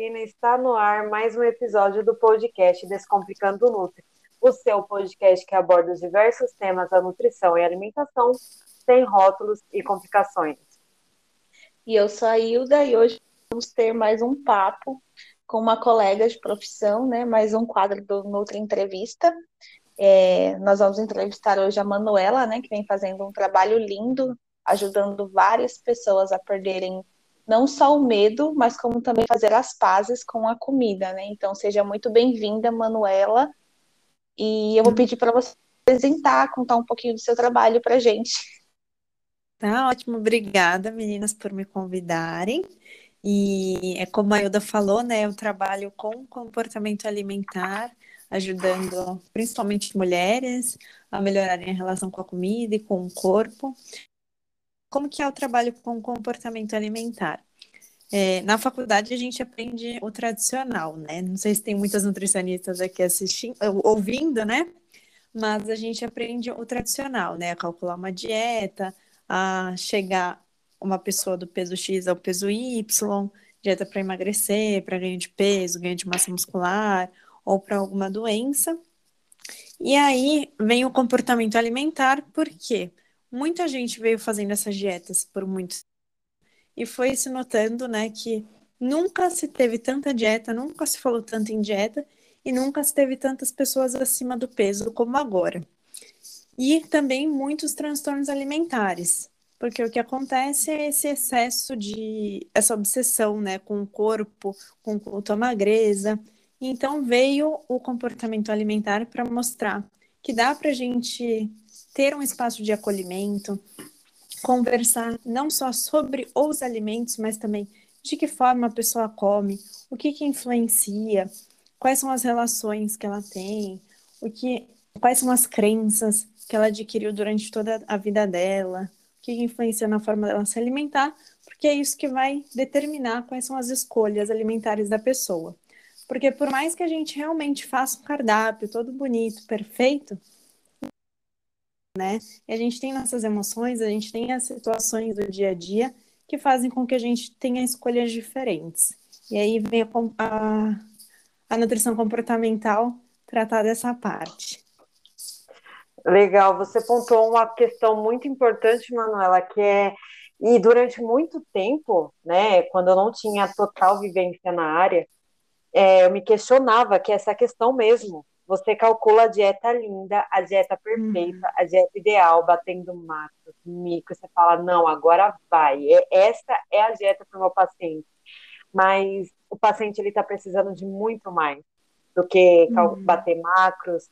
povo, eu sou a Karina e está no ar mais um episódio do podcast Descomplicando o Nutri, o seu podcast que aborda os diversos temas da nutrição e alimentação sem rótulos e complicações. E eu sou a Hilda e hoje vamos ter mais um papo com uma colega de profissão, né? Mais um quadro do Nutri Entrevista. É, nós vamos entrevistar hoje a Manuela, né? Que vem fazendo um trabalho lindo, ajudando várias pessoas a perderem não só o medo, mas como também fazer as pazes com a comida, né? Então, seja muito bem-vinda, Manuela. E eu vou pedir para você apresentar, contar um pouquinho do seu trabalho para gente. Tá ótimo, obrigada, meninas, por me convidarem. E é como a Ilda falou, né? Eu trabalho com comportamento alimentar, ajudando principalmente mulheres a melhorarem a relação com a comida e com o corpo como que é o trabalho com comportamento alimentar? É, na faculdade a gente aprende o tradicional, né? Não sei se tem muitas nutricionistas aqui assistindo, ouvindo, né? Mas a gente aprende o tradicional, né? A calcular uma dieta, a chegar uma pessoa do peso X ao peso Y, dieta para emagrecer, para ganho de peso, ganho de massa muscular ou para alguma doença. E aí vem o comportamento alimentar, por quê? Muita gente veio fazendo essas dietas por muitos e foi se notando, né, que nunca se teve tanta dieta, nunca se falou tanto em dieta e nunca se teve tantas pessoas acima do peso como agora. E também muitos transtornos alimentares, porque o que acontece é esse excesso de essa obsessão, né, com o corpo, com o culto magreza. Então veio o comportamento alimentar para mostrar que dá para a gente ter um espaço de acolhimento, conversar não só sobre os alimentos, mas também de que forma a pessoa come, o que, que influencia, quais são as relações que ela tem, o que, quais são as crenças que ela adquiriu durante toda a vida dela, o que, influencia na forma dela se alimentar, porque é isso que vai determinar quais são as escolhas alimentares da pessoa. Porque por mais que a gente realmente faça um cardápio todo bonito, perfeito, né? E a gente tem nossas emoções, a gente tem as situações do dia a dia que fazem com que a gente tenha escolhas diferentes. E aí vem a, a, a nutrição comportamental tratar dessa parte. Legal, você pontuou uma questão muito importante, Manuela, que é e durante muito tempo, né, quando eu não tinha total vivência na área, é, eu me questionava que essa questão mesmo você calcula a dieta linda, a dieta perfeita, uhum. a dieta ideal, batendo macros, micro. Você fala, não, agora vai. Essa é a dieta para o meu paciente. Mas o paciente ele está precisando de muito mais do que uhum. bater macros,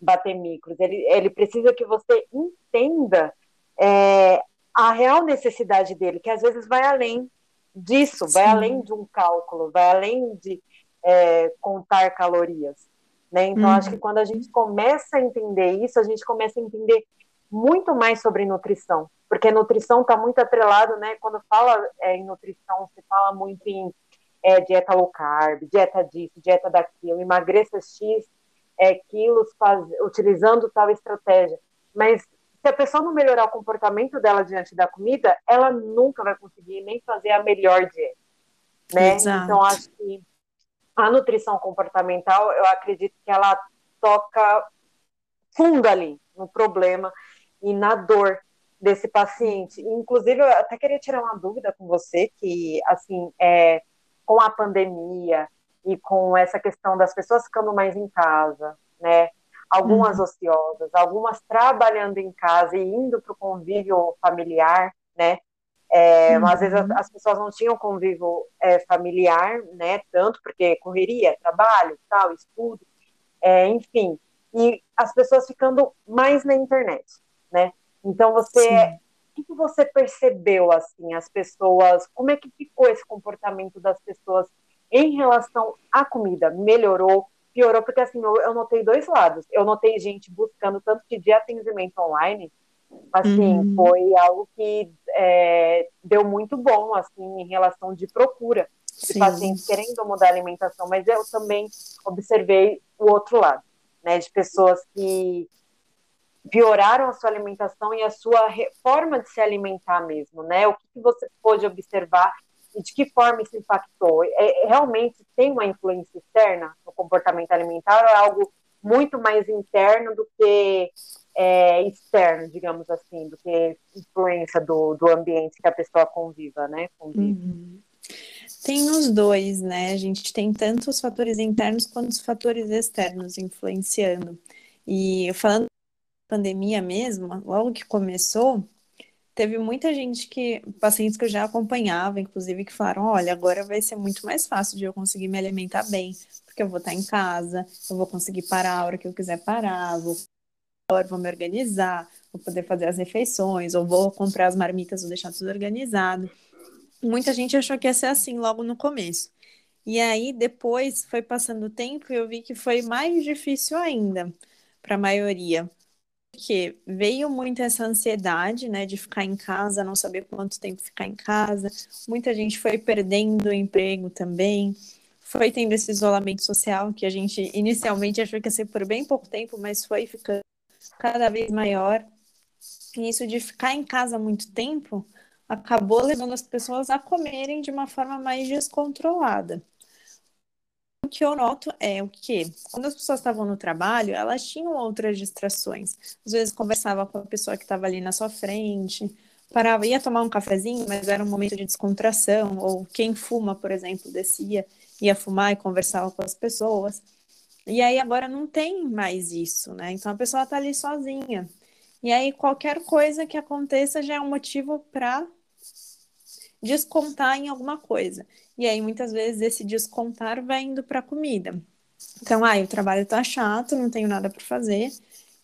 bater micros. Ele, ele precisa que você entenda é, a real necessidade dele, que às vezes vai além disso, Sim. vai além de um cálculo, vai além de é, contar calorias. Né? Então, uhum. acho que quando a gente começa a entender isso, a gente começa a entender muito mais sobre nutrição, porque nutrição está muito atrelado, né? Quando fala é, em nutrição, se fala muito em é, dieta low carb, dieta disso, dieta daquilo, emagreça X é, quilos faz, utilizando tal estratégia. Mas se a pessoa não melhorar o comportamento dela diante da comida, ela nunca vai conseguir nem fazer a melhor dieta. Né? Então, acho que a nutrição comportamental, eu acredito que ela toca fundo ali no problema e na dor desse paciente. Inclusive, eu até queria tirar uma dúvida com você, que, assim, é, com a pandemia e com essa questão das pessoas ficando mais em casa, né, algumas uhum. ociosas, algumas trabalhando em casa e indo para o convívio familiar, né, é, uhum. Às vezes as, as, pessoas não tinham convívio é, familiar, né? Tanto porque correria, trabalho, tal, estudo, é, enfim. E as pessoas ficando mais na internet, né? Então você, o que você percebeu assim, as pessoas, como é que ficou esse comportamento das pessoas em relação à comida? Melhorou? Piorou? Porque assim, eu, eu notei dois lados. Eu notei gente buscando tanto de atendimento online Assim, uhum. foi algo que é, deu muito bom, assim, em relação de procura de Sim. pacientes querendo mudar a alimentação, mas eu também observei o outro lado, né, de pessoas que pioraram a sua alimentação e a sua forma de se alimentar mesmo, né? O que, que você pôde observar e de que forma isso impactou? É, realmente tem uma influência externa no comportamento alimentar ou é algo muito mais interno do que é, externo, digamos assim, do que influência do, do ambiente que a pessoa conviva, né? Convive. Uhum. Tem os dois, né? A gente tem tanto os fatores internos quanto os fatores externos influenciando. E falando da pandemia mesmo, logo que começou, teve muita gente que, pacientes que eu já acompanhava, inclusive, que falaram: olha, agora vai ser muito mais fácil de eu conseguir me alimentar bem, porque eu vou estar em casa, eu vou conseguir parar a hora que eu quiser parar, vou, vou me organizar, vou poder fazer as refeições, ou vou comprar as marmitas, vou deixar tudo organizado. Muita gente achou que ia ser assim logo no começo. E aí, depois, foi passando o tempo e eu vi que foi mais difícil ainda para a maioria porque veio muito essa ansiedade, né, de ficar em casa, não saber quanto tempo ficar em casa. Muita gente foi perdendo o emprego também. Foi tendo esse isolamento social que a gente inicialmente achou que ia ser por bem pouco tempo, mas foi ficando cada vez maior. E isso de ficar em casa muito tempo acabou levando as pessoas a comerem de uma forma mais descontrolada o que eu noto é o que, quando as pessoas estavam no trabalho, elas tinham outras distrações. Às vezes conversava com a pessoa que estava ali na sua frente, parava, ia tomar um cafezinho, mas era um momento de descontração, ou quem fuma, por exemplo, descia, ia fumar e conversava com as pessoas. E aí agora não tem mais isso, né? Então a pessoa está ali sozinha. E aí qualquer coisa que aconteça já é um motivo para descontar em alguma coisa. E aí, muitas vezes, esse descontar vai indo para a comida. Então, ah, o trabalho tá chato, não tenho nada para fazer,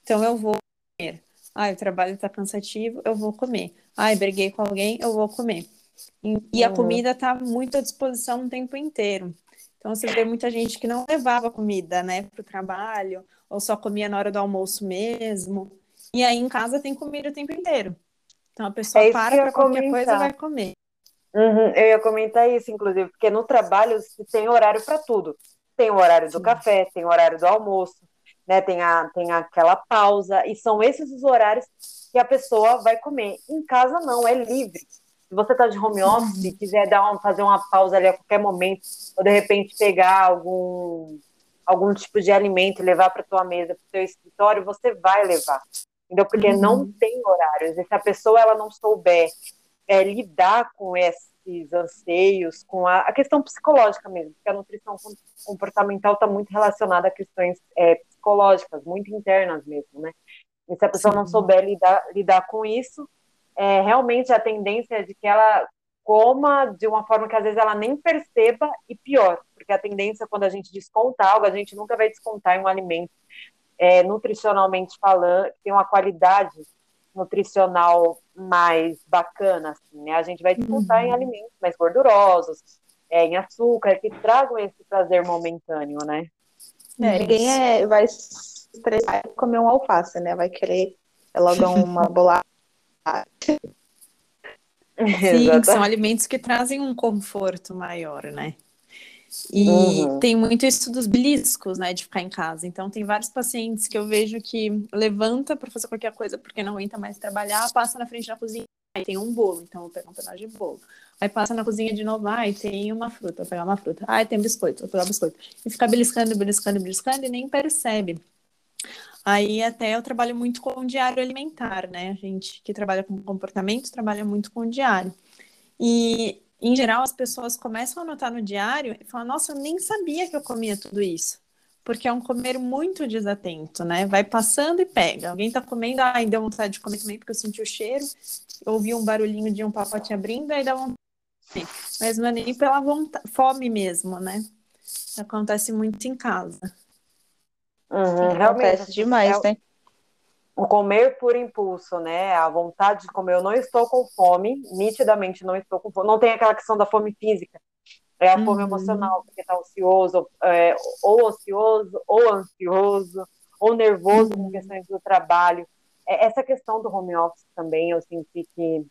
então eu vou comer. Ah, o trabalho tá cansativo, eu vou comer. Ah, briguei com alguém, eu vou comer. E, e a comida tá muito à disposição o tempo inteiro. Então, você vê muita gente que não levava comida, né, para o trabalho, ou só comia na hora do almoço mesmo. E aí, em casa, tem comida o tempo inteiro. Então, a pessoa é para para qualquer coisa e vai comer. Uhum, eu ia comentar isso, inclusive, porque no trabalho se tem horário para tudo. Tem o horário do Sim. café, tem o horário do almoço, né? Tem, a, tem aquela pausa, e são esses os horários que a pessoa vai comer. Em casa não, é livre. Se você está de home office e quiser dar um, fazer uma pausa ali a qualquer momento, ou de repente pegar algum, algum tipo de alimento e levar para tua mesa, para o teu escritório, você vai levar. Entendeu? Porque uhum. não tem horários. E se a pessoa ela não souber é, lidar com esses anseios, com a, a, questão psicológica mesmo, porque a nutrição comportamental está muito relacionada a questões é, psicológicas, muito internas mesmo, né? E se a pessoa não souber lidar, lidar com isso, é, realmente a tendência é de que ela coma de uma forma que às vezes ela nem perceba e pior, porque a tendência quando a gente desconta algo, a gente nunca vai descontar em um alimento é, nutricionalmente falando, tem uma qualidade nutricional mais bacana, assim, né? A gente vai disputar uhum. em alimentos mais gordurosos, é, em açúcar, que tragam esse prazer momentâneo, né? É, ninguém é, vai estressar e comer um alface, né? Vai querer logo uma bolacha. Sim, são alimentos que trazem um conforto maior, né? E uhum. tem muito isso dos beliscos, né, de ficar em casa. Então, tem vários pacientes que eu vejo que levanta para fazer qualquer coisa porque não aguenta mais trabalhar, passa na frente da cozinha e tem um bolo, então vou pegar um pedaço de bolo. Aí passa na cozinha de novo, ai, tem uma fruta, vou pegar uma fruta. Ai, tem biscoito, vou pegar um biscoito. E fica beliscando, beliscando, beliscando e nem percebe. Aí até eu trabalho muito com o diário alimentar, né? A gente que trabalha com comportamento trabalha muito com o diário. E em geral, as pessoas começam a anotar no diário e falam: Nossa, eu nem sabia que eu comia tudo isso. Porque é um comer muito desatento, né? Vai passando e pega. Alguém tá comendo, ai, deu vontade de comer também porque eu senti o cheiro, ouvi um barulhinho de um pacote abrindo, aí dá vontade de comer. Mas não é nem pela vontade, fome mesmo, né? Acontece muito em casa. Uhum, Acontece demais, é, né? o comer por impulso, né? A vontade de comer. Eu não estou com fome, nitidamente não estou com fome. Não tem aquela questão da fome física. É a fome uhum. emocional, porque está ocioso, é, ou ocioso, ou ansioso, ou nervoso uhum. com questões do trabalho. É, essa questão do home office também, eu senti que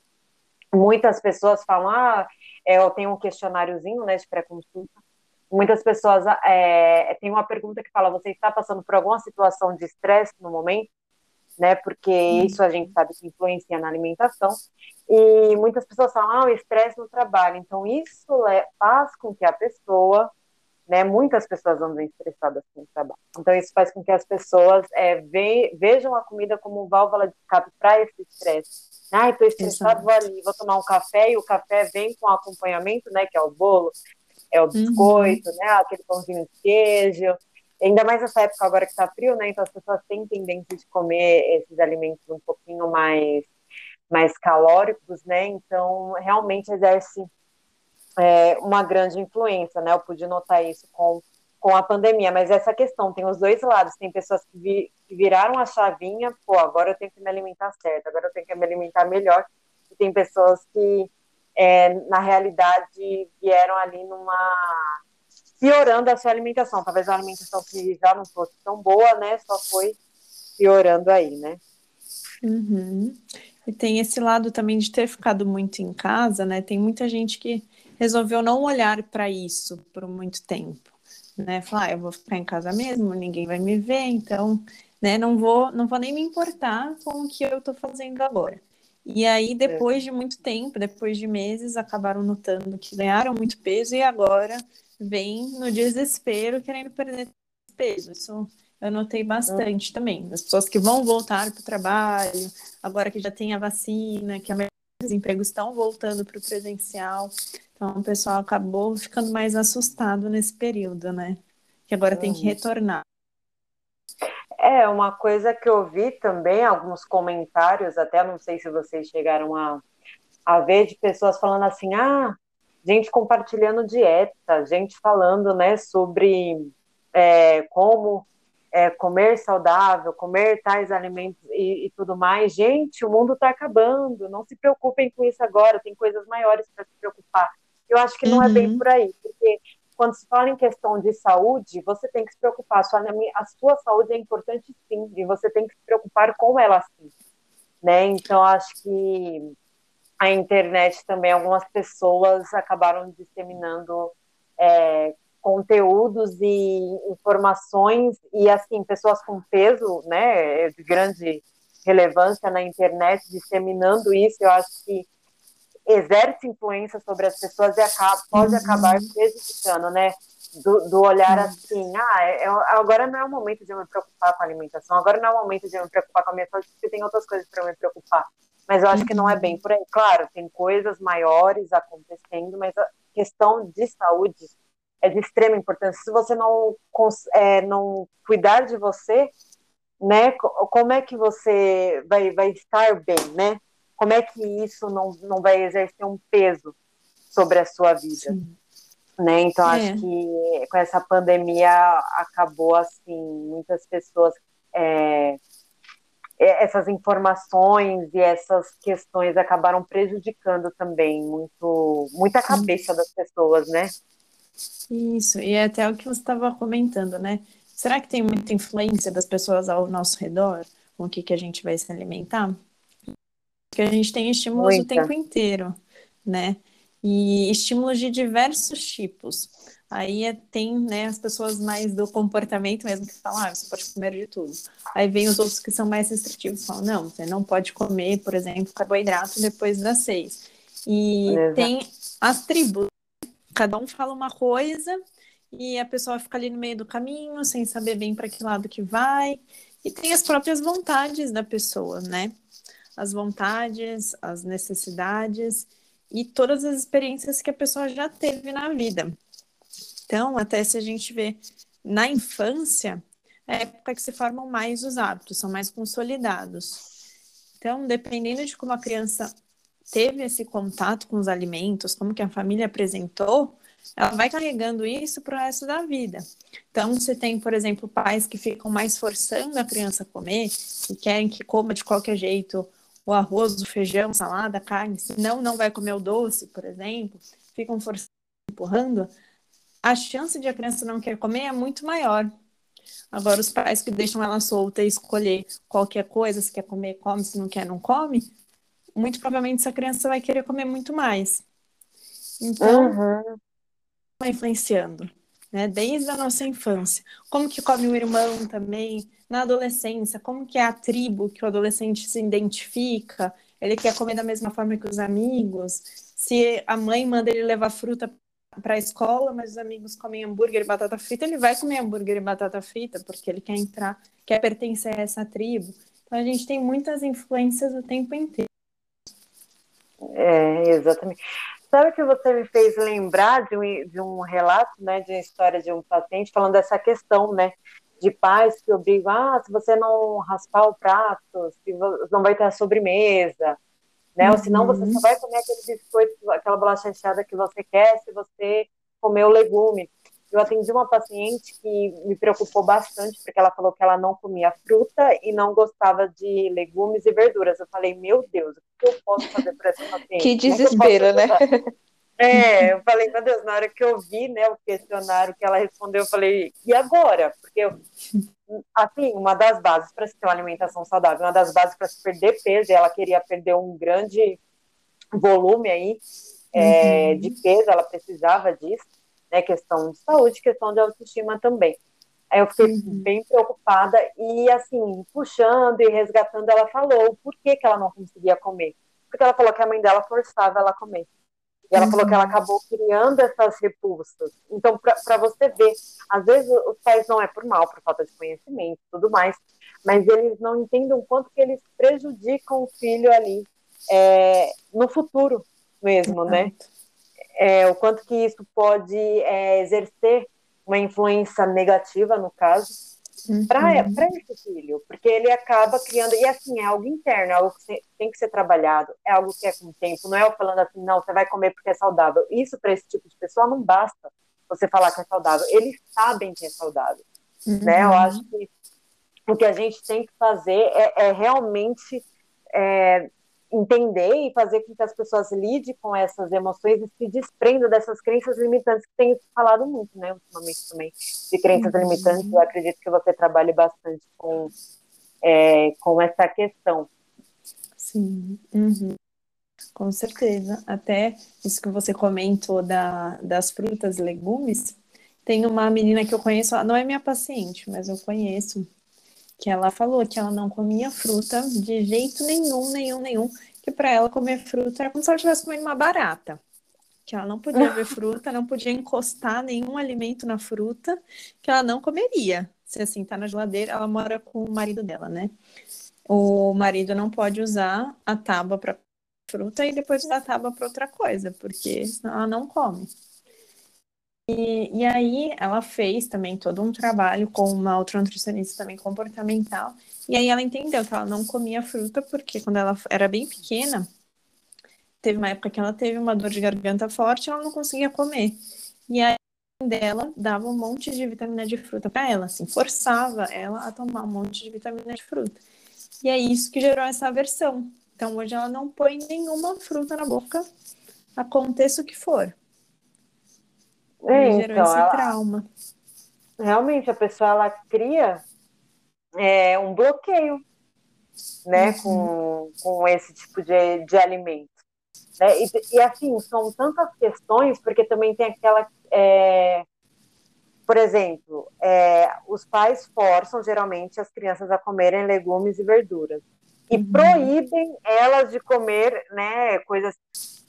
muitas pessoas falam, ah, é, eu tenho um questionáriozinho, né, de pré-consulta. Muitas pessoas é, tem uma pergunta que fala, você está passando por alguma situação de estresse no momento? né? Porque isso a gente sabe que influencia na alimentação. E muitas pessoas falam, ah, o estresse no trabalho. Então, isso faz com que a pessoa, né? Muitas pessoas andam estressadas no trabalho. Então, isso faz com que as pessoas é, ve vejam a comida como válvula de escape para esse estresse. Ah, estou estressado, vou ali, vou tomar um café, e o café vem com acompanhamento, né? Que é o bolo, é o biscoito, uhum. né? Aquele pãozinho de queijo. Ainda mais nessa época agora que está frio, né? Então as pessoas têm tendência de comer esses alimentos um pouquinho mais, mais calóricos, né? Então realmente exerce é, uma grande influência, né? Eu pude notar isso com, com a pandemia, mas essa questão tem os dois lados. Tem pessoas que, vi, que viraram a chavinha, pô, agora eu tenho que me alimentar certo, agora eu tenho que me alimentar melhor. E tem pessoas que, é, na realidade, vieram ali numa piorando a sua alimentação. Talvez a alimentação que já não fosse tão boa, né? Só foi piorando aí, né? Uhum. E tem esse lado também de ter ficado muito em casa, né? Tem muita gente que resolveu não olhar para isso por muito tempo, né? Falar, ah, eu vou ficar em casa mesmo, ninguém vai me ver, então, né? Não vou, não vou nem me importar com o que eu estou fazendo agora. E aí, depois é. de muito tempo, depois de meses, acabaram notando que ganharam muito peso e agora vem no desespero querendo perder peso. Isso eu notei bastante também. As pessoas que vão voltar para o trabalho, agora que já tem a vacina, que os empregos estão voltando para o presencial. Então, o pessoal acabou ficando mais assustado nesse período, né? Que agora tem que retornar. É, uma coisa que eu vi também, alguns comentários, até não sei se vocês chegaram a, a ver, de pessoas falando assim: ah, gente compartilhando dieta, gente falando, né, sobre é, como é, comer saudável, comer tais alimentos e, e tudo mais. Gente, o mundo está acabando, não se preocupem com isso agora, tem coisas maiores para se preocupar. Eu acho que não uhum. é bem uhum. por aí, porque quando se fala em questão de saúde, você tem que se preocupar. A sua, saúde é importante sim, e você tem que se preocupar com ela sim. Né? Então, acho que a internet também, algumas pessoas acabaram disseminando é, conteúdos e informações, e assim, pessoas com peso, né, de grande relevância na internet, disseminando isso, eu acho que exerce influência sobre as pessoas e acaba, pode uhum. acabar prejudicando, né, do, do olhar uhum. assim, ah, eu, é, é, agora não é o momento de eu me preocupar com a alimentação, agora não é o momento de eu me preocupar com a minha saúde, porque tem outras coisas para me preocupar mas eu acho que não é bem por aí. Claro, tem coisas maiores acontecendo, mas a questão de saúde é de extrema importância. Se você não, é, não cuidar de você, né, como é que você vai, vai estar bem, né? Como é que isso não, não vai exercer um peso sobre a sua vida? Sim. Né? Então, é. acho que com essa pandemia acabou, assim, muitas pessoas é, essas informações e essas questões acabaram prejudicando também muito muita cabeça das pessoas, né? Isso, e é até o que você estava comentando, né? Será que tem muita influência das pessoas ao nosso redor com o que, que a gente vai se alimentar? Porque a gente tem estímulos muita. o tempo inteiro, né? E estímulos de diversos tipos. Aí é, tem né, as pessoas mais do comportamento mesmo que falam, ah, você pode comer de tudo. Aí vem os outros que são mais restritivos, falam, não, você não pode comer, por exemplo, carboidrato depois das seis. E Exato. tem as tribos, cada um fala uma coisa e a pessoa fica ali no meio do caminho, sem saber bem para que lado que vai. E tem as próprias vontades da pessoa, né? As vontades, as necessidades e todas as experiências que a pessoa já teve na vida. Então, até se a gente vê na infância, é a época que se formam mais os hábitos, são mais consolidados. Então, dependendo de como a criança teve esse contato com os alimentos, como que a família apresentou, ela vai carregando isso para o resto da vida. Então, você tem, por exemplo, pais que ficam mais forçando a criança a comer, que querem que coma de qualquer jeito o arroz, o feijão, salada, carne, senão não vai comer o doce, por exemplo, ficam forçando, empurrando, a chance de a criança não querer comer é muito maior. Agora, os pais que deixam ela solta e escolher qualquer coisa, se quer comer, come, se não quer, não come, muito provavelmente essa criança vai querer comer muito mais. Então, uhum. vai influenciando. né? Desde a nossa infância. Como que come o irmão também, na adolescência, como que é a tribo que o adolescente se identifica, ele quer comer da mesma forma que os amigos, se a mãe manda ele levar fruta para a escola, mas os amigos comem hambúrguer e batata frita, ele vai comer hambúrguer e batata frita, porque ele quer entrar, quer pertencer a essa tribo. Então a gente tem muitas influências o tempo inteiro. É, exatamente. Sabe que você me fez lembrar de um, de um relato, né, de uma história de um paciente falando dessa questão, né, de pais que obrigam, ah, se você não raspar o prato, se não vai ter a sobremesa, né, uhum. ou senão você só vai comer aquele biscoito, aquela bolacha recheada que você quer se você comer o legume. Eu atendi uma paciente que me preocupou bastante, porque ela falou que ela não comia fruta e não gostava de legumes e verduras. Eu falei, meu Deus, o que eu posso fazer para essa paciente? Que desespero, né? É, eu falei, meu Deus, na hora que eu vi, né, o questionário que ela respondeu, eu falei, e agora? Porque, eu, assim, uma das bases para se ter uma alimentação saudável, uma das bases para se perder peso, e ela queria perder um grande volume aí é, uhum. de peso, ela precisava disso né? Questão de saúde, questão de autoestima também. Aí eu fiquei uhum. bem preocupada e, assim, puxando e resgatando, ela falou por que, que ela não conseguia comer. Porque ela falou que a mãe dela forçava ela a comer. E ela uhum. falou que ela uhum. acabou criando essas repulsas. Então, para você ver, às vezes os pais não é por mal, por falta de conhecimento tudo mais, mas eles não entendem o quanto que eles prejudicam o filho ali é, no futuro mesmo, né? é, o quanto que isso pode é, exercer uma influência negativa, no caso, uhum. para esse filho, porque ele acaba criando, e assim, é algo interno, é algo que tem que ser trabalhado, é algo que é com o tempo, não é eu falando assim, não, você vai comer porque é saudável. Isso para esse tipo de pessoa não basta você falar que é saudável, eles sabem que é saudável, uhum. né? Eu acho que o que a gente tem que fazer é, é realmente é, entender e fazer com que as pessoas lidem com essas emoções e se desprendam dessas crenças limitantes que tem falado muito, né, ultimamente também, de crenças uhum. limitantes. Eu acredito que você trabalhe bastante com, é, com essa questão. Sim, uhum. com certeza. Até isso que você comentou da, das frutas e legumes, tem uma menina que eu conheço, não é minha paciente, mas eu conheço, que ela falou que ela não comia fruta de jeito nenhum, nenhum, nenhum, que para ela comer fruta era como se ela estivesse comendo uma barata. Que ela não podia ver fruta, não podia encostar nenhum alimento na fruta, que ela não comeria. Se assim tá na geladeira, ela mora com o marido dela, né? O marido não pode usar a tábua para fruta e depois usar a tábua para outra coisa, porque senão ela não come. E, aí ela fez também todo um trabalho com uma outra nutricionista também comportamental. E aí ela entendeu que ela não comia fruta porque quando ela era bem pequena, teve uma época que ela teve uma dor de garganta forte, ela não conseguia comer. E aí dela dava um monte de vitamina de fruta para ela, assim, forçava ela a tomar um monte de vitamina de fruta. E é isso que gerou essa aversão. Então hoje ela não põe nenhuma fruta na boca, aconteça o que for. É, gerou então, esse ela, trauma. Realmente, a pessoa ela cria é, um bloqueio né, uhum. com, com esse tipo de, de alimento. Né? E, e, assim, são tantas questões, porque também tem aquela. É, por exemplo, é, os pais forçam geralmente as crianças a comerem legumes e verduras e uhum. proíbem elas de comer né, coisas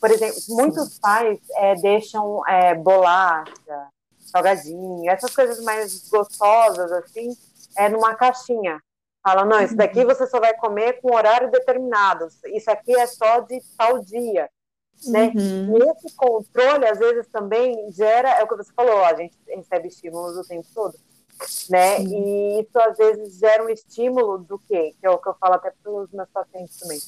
por exemplo, muitos pais é, deixam é, bolacha, salgadinho, essas coisas mais gostosas, assim, é numa caixinha. Falam, não, isso daqui você só vai comer com horário determinado, isso aqui é só de tal dia. Né? Uhum. E esse controle, às vezes, também gera, é o que você falou, a gente recebe estímulos o tempo todo, né? Sim. E isso, às vezes, gera um estímulo do quê? Que é o que eu falo até para os meus pacientes também.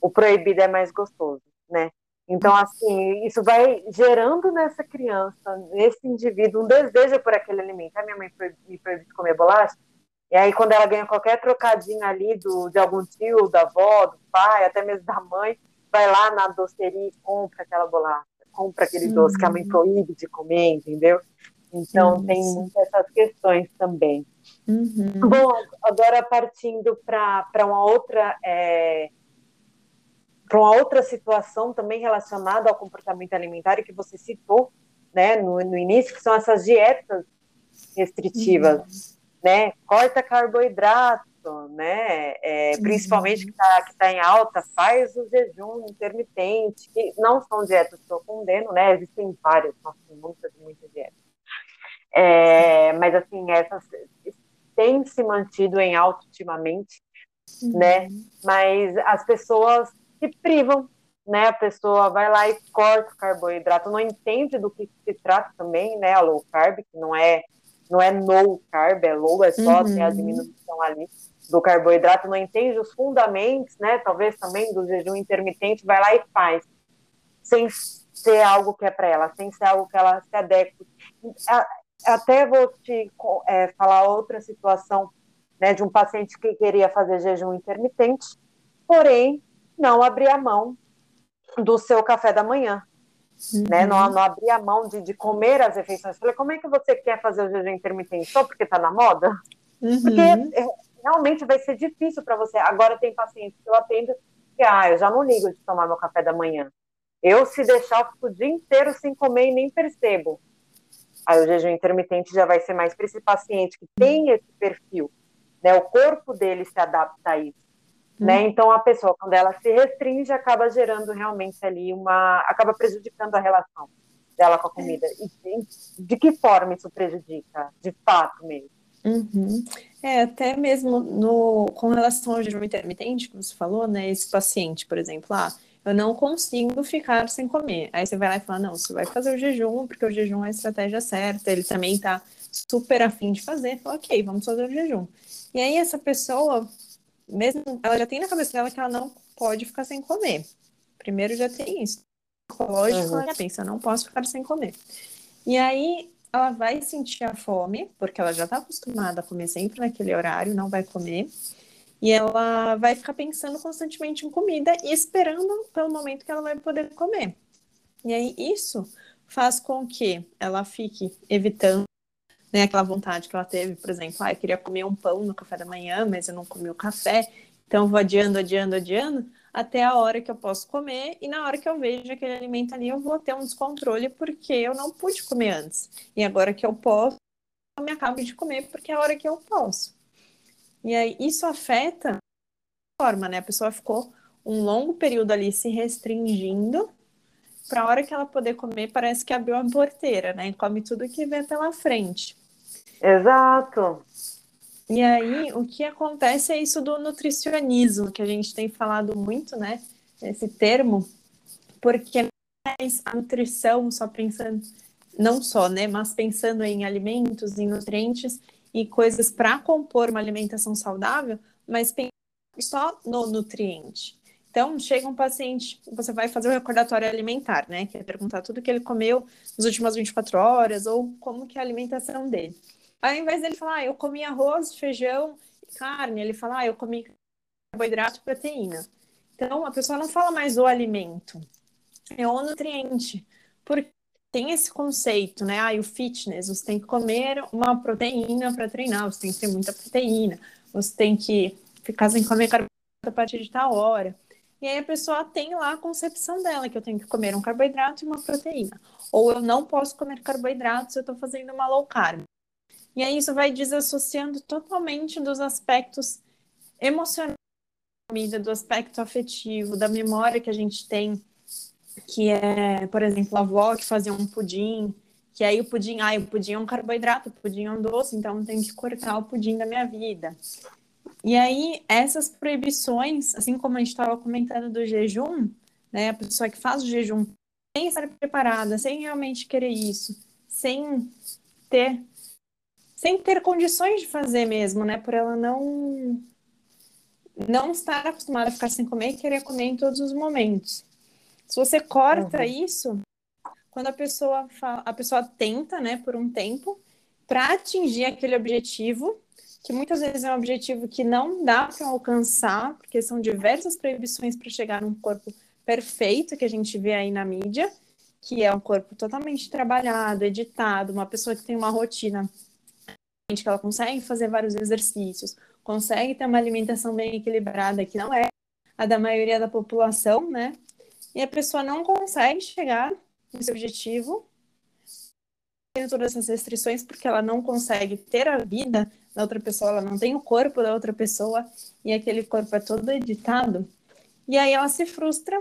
O proibido é mais gostoso, né? Então, assim, isso vai gerando nessa criança, nesse indivíduo, um desejo por aquele alimento. A minha mãe me proibiu de comer bolacha, e aí quando ela ganha qualquer trocadinho ali do, de algum tio, da avó, do pai, até mesmo da mãe, vai lá na doceria e compra aquela bolacha, compra aquele uhum. doce que a mãe proíbe de comer, entendeu? Então, Sim, tem muitas essas questões também. Uhum. Bom, agora partindo para uma outra... É, para uma outra situação também relacionada ao comportamento alimentar e que você citou né, no, no início, que são essas dietas restritivas, uhum. né? Corta carboidrato, né? É, principalmente que está que tá em alta, faz o jejum intermitente, que não são dietas que eu condeno, né? Existem várias, nossa, muitas, muitas dietas. É, mas assim, essas têm se mantido em alta ultimamente, uhum. né? Mas as pessoas se privam, né? A pessoa vai lá e corta o carboidrato, não entende do que se trata também, né? A low carb, que não é não é no carb, é low, é só uhum. a diminuição ali do carboidrato, não entende os fundamentos, né? Talvez também do jejum intermitente, vai lá e faz, sem ser algo que é para ela, sem ser algo que ela se adeque. Até vou te é, falar outra situação, né, de um paciente que queria fazer jejum intermitente, porém não abria mão do seu café da manhã, uhum. né? Não, não abria mão de, de comer as refeições. Falei, como é que você quer fazer o jejum intermitente? Só porque está na moda? Uhum. Porque é, realmente vai ser difícil para você. Agora tem pacientes que eu atendo que, ah, eu já não ligo de tomar meu café da manhã. Eu, se deixar, eu fico o dia inteiro sem comer e nem percebo. Aí o jejum intermitente já vai ser mais para esse paciente que tem esse perfil, né? O corpo dele se adapta a isso. Né? Então a pessoa, quando ela se restringe, acaba gerando realmente ali uma. acaba prejudicando a relação dela com a comida. E de que forma isso prejudica, de fato mesmo? Uhum. É, até mesmo no, com relação ao jejum intermitente, como você falou, né? Esse paciente, por exemplo, ah, eu não consigo ficar sem comer. Aí você vai lá e fala, não, você vai fazer o jejum, porque o jejum é a estratégia certa, ele também tá super afim de fazer. Fala, ok, vamos fazer o jejum. E aí essa pessoa, mesmo, ela já tem na cabeça dela que ela não pode ficar sem comer. Primeiro já tem isso. Lógico, uhum. ela já pensa, eu não posso ficar sem comer. E aí ela vai sentir a fome, porque ela já está acostumada a comer sempre naquele horário, não vai comer. E ela vai ficar pensando constantemente em comida e esperando pelo momento que ela vai poder comer. E aí isso faz com que ela fique evitando né, aquela vontade que ela teve, por exemplo, ah, eu queria comer um pão no café da manhã, mas eu não comi o café, então vou adiando, adiando, adiando, até a hora que eu posso comer, e na hora que eu vejo aquele alimento ali, eu vou ter um descontrole porque eu não pude comer antes. E agora que eu posso, eu me acabo de comer porque é a hora que eu posso. E aí isso afeta a forma, né? A pessoa ficou um longo período ali se restringindo para a hora que ela poder comer, parece que abriu a porteira, né? E come tudo que vê pela frente. Exato. E aí, o que acontece é isso do nutricionismo, que a gente tem falado muito, né? Esse termo, porque a nutrição, só pensando, não só, né? Mas pensando em alimentos, em nutrientes, e coisas para compor uma alimentação saudável, mas só no nutriente. Então, chega um paciente, você vai fazer o recordatório alimentar, né? Que é perguntar tudo que ele comeu nas últimas 24 horas ou como que é a alimentação dele. Aí, ao invés dele falar, ah, eu comi arroz, feijão e carne, ele fala, ah, eu comi carboidrato e proteína. Então, a pessoa não fala mais o alimento, é o nutriente. Porque tem esse conceito, né? Ah, o fitness, você tem que comer uma proteína para treinar, você tem que ter muita proteína, você tem que ficar sem comer carboidrato a partir de tal hora. E aí a pessoa tem lá a concepção dela, que eu tenho que comer um carboidrato e uma proteína. Ou eu não posso comer carboidratos, eu estou fazendo uma low carb. E aí isso vai desassociando totalmente dos aspectos emocionais da comida, do aspecto afetivo, da memória que a gente tem que é, por exemplo, a avó que fazia um pudim, que aí o pudim, ah, o pudim é um carboidrato, o pudim é um doce, então tem que cortar o pudim da minha vida. E aí, essas proibições, assim como a gente estava comentando do jejum, né, a pessoa que faz o jejum sem estar preparada, sem realmente querer isso, sem ter sem ter condições de fazer mesmo, né, por ela não não estar acostumada a ficar sem comer e querer comer em todos os momentos. Se você corta uhum. isso, quando a pessoa fala, a pessoa tenta, né, por um tempo, para atingir aquele objetivo, que muitas vezes é um objetivo que não dá para alcançar, porque são diversas proibições para chegar num corpo perfeito que a gente vê aí na mídia, que é um corpo totalmente trabalhado, editado, uma pessoa que tem uma rotina que ela consegue fazer vários exercícios, consegue ter uma alimentação bem equilibrada, que não é a da maioria da população, né? e a pessoa não consegue chegar nesse objetivo todas essas restrições porque ela não consegue ter a vida da outra pessoa, ela não tem o corpo da outra pessoa e aquele corpo é todo editado. E aí ela se frustra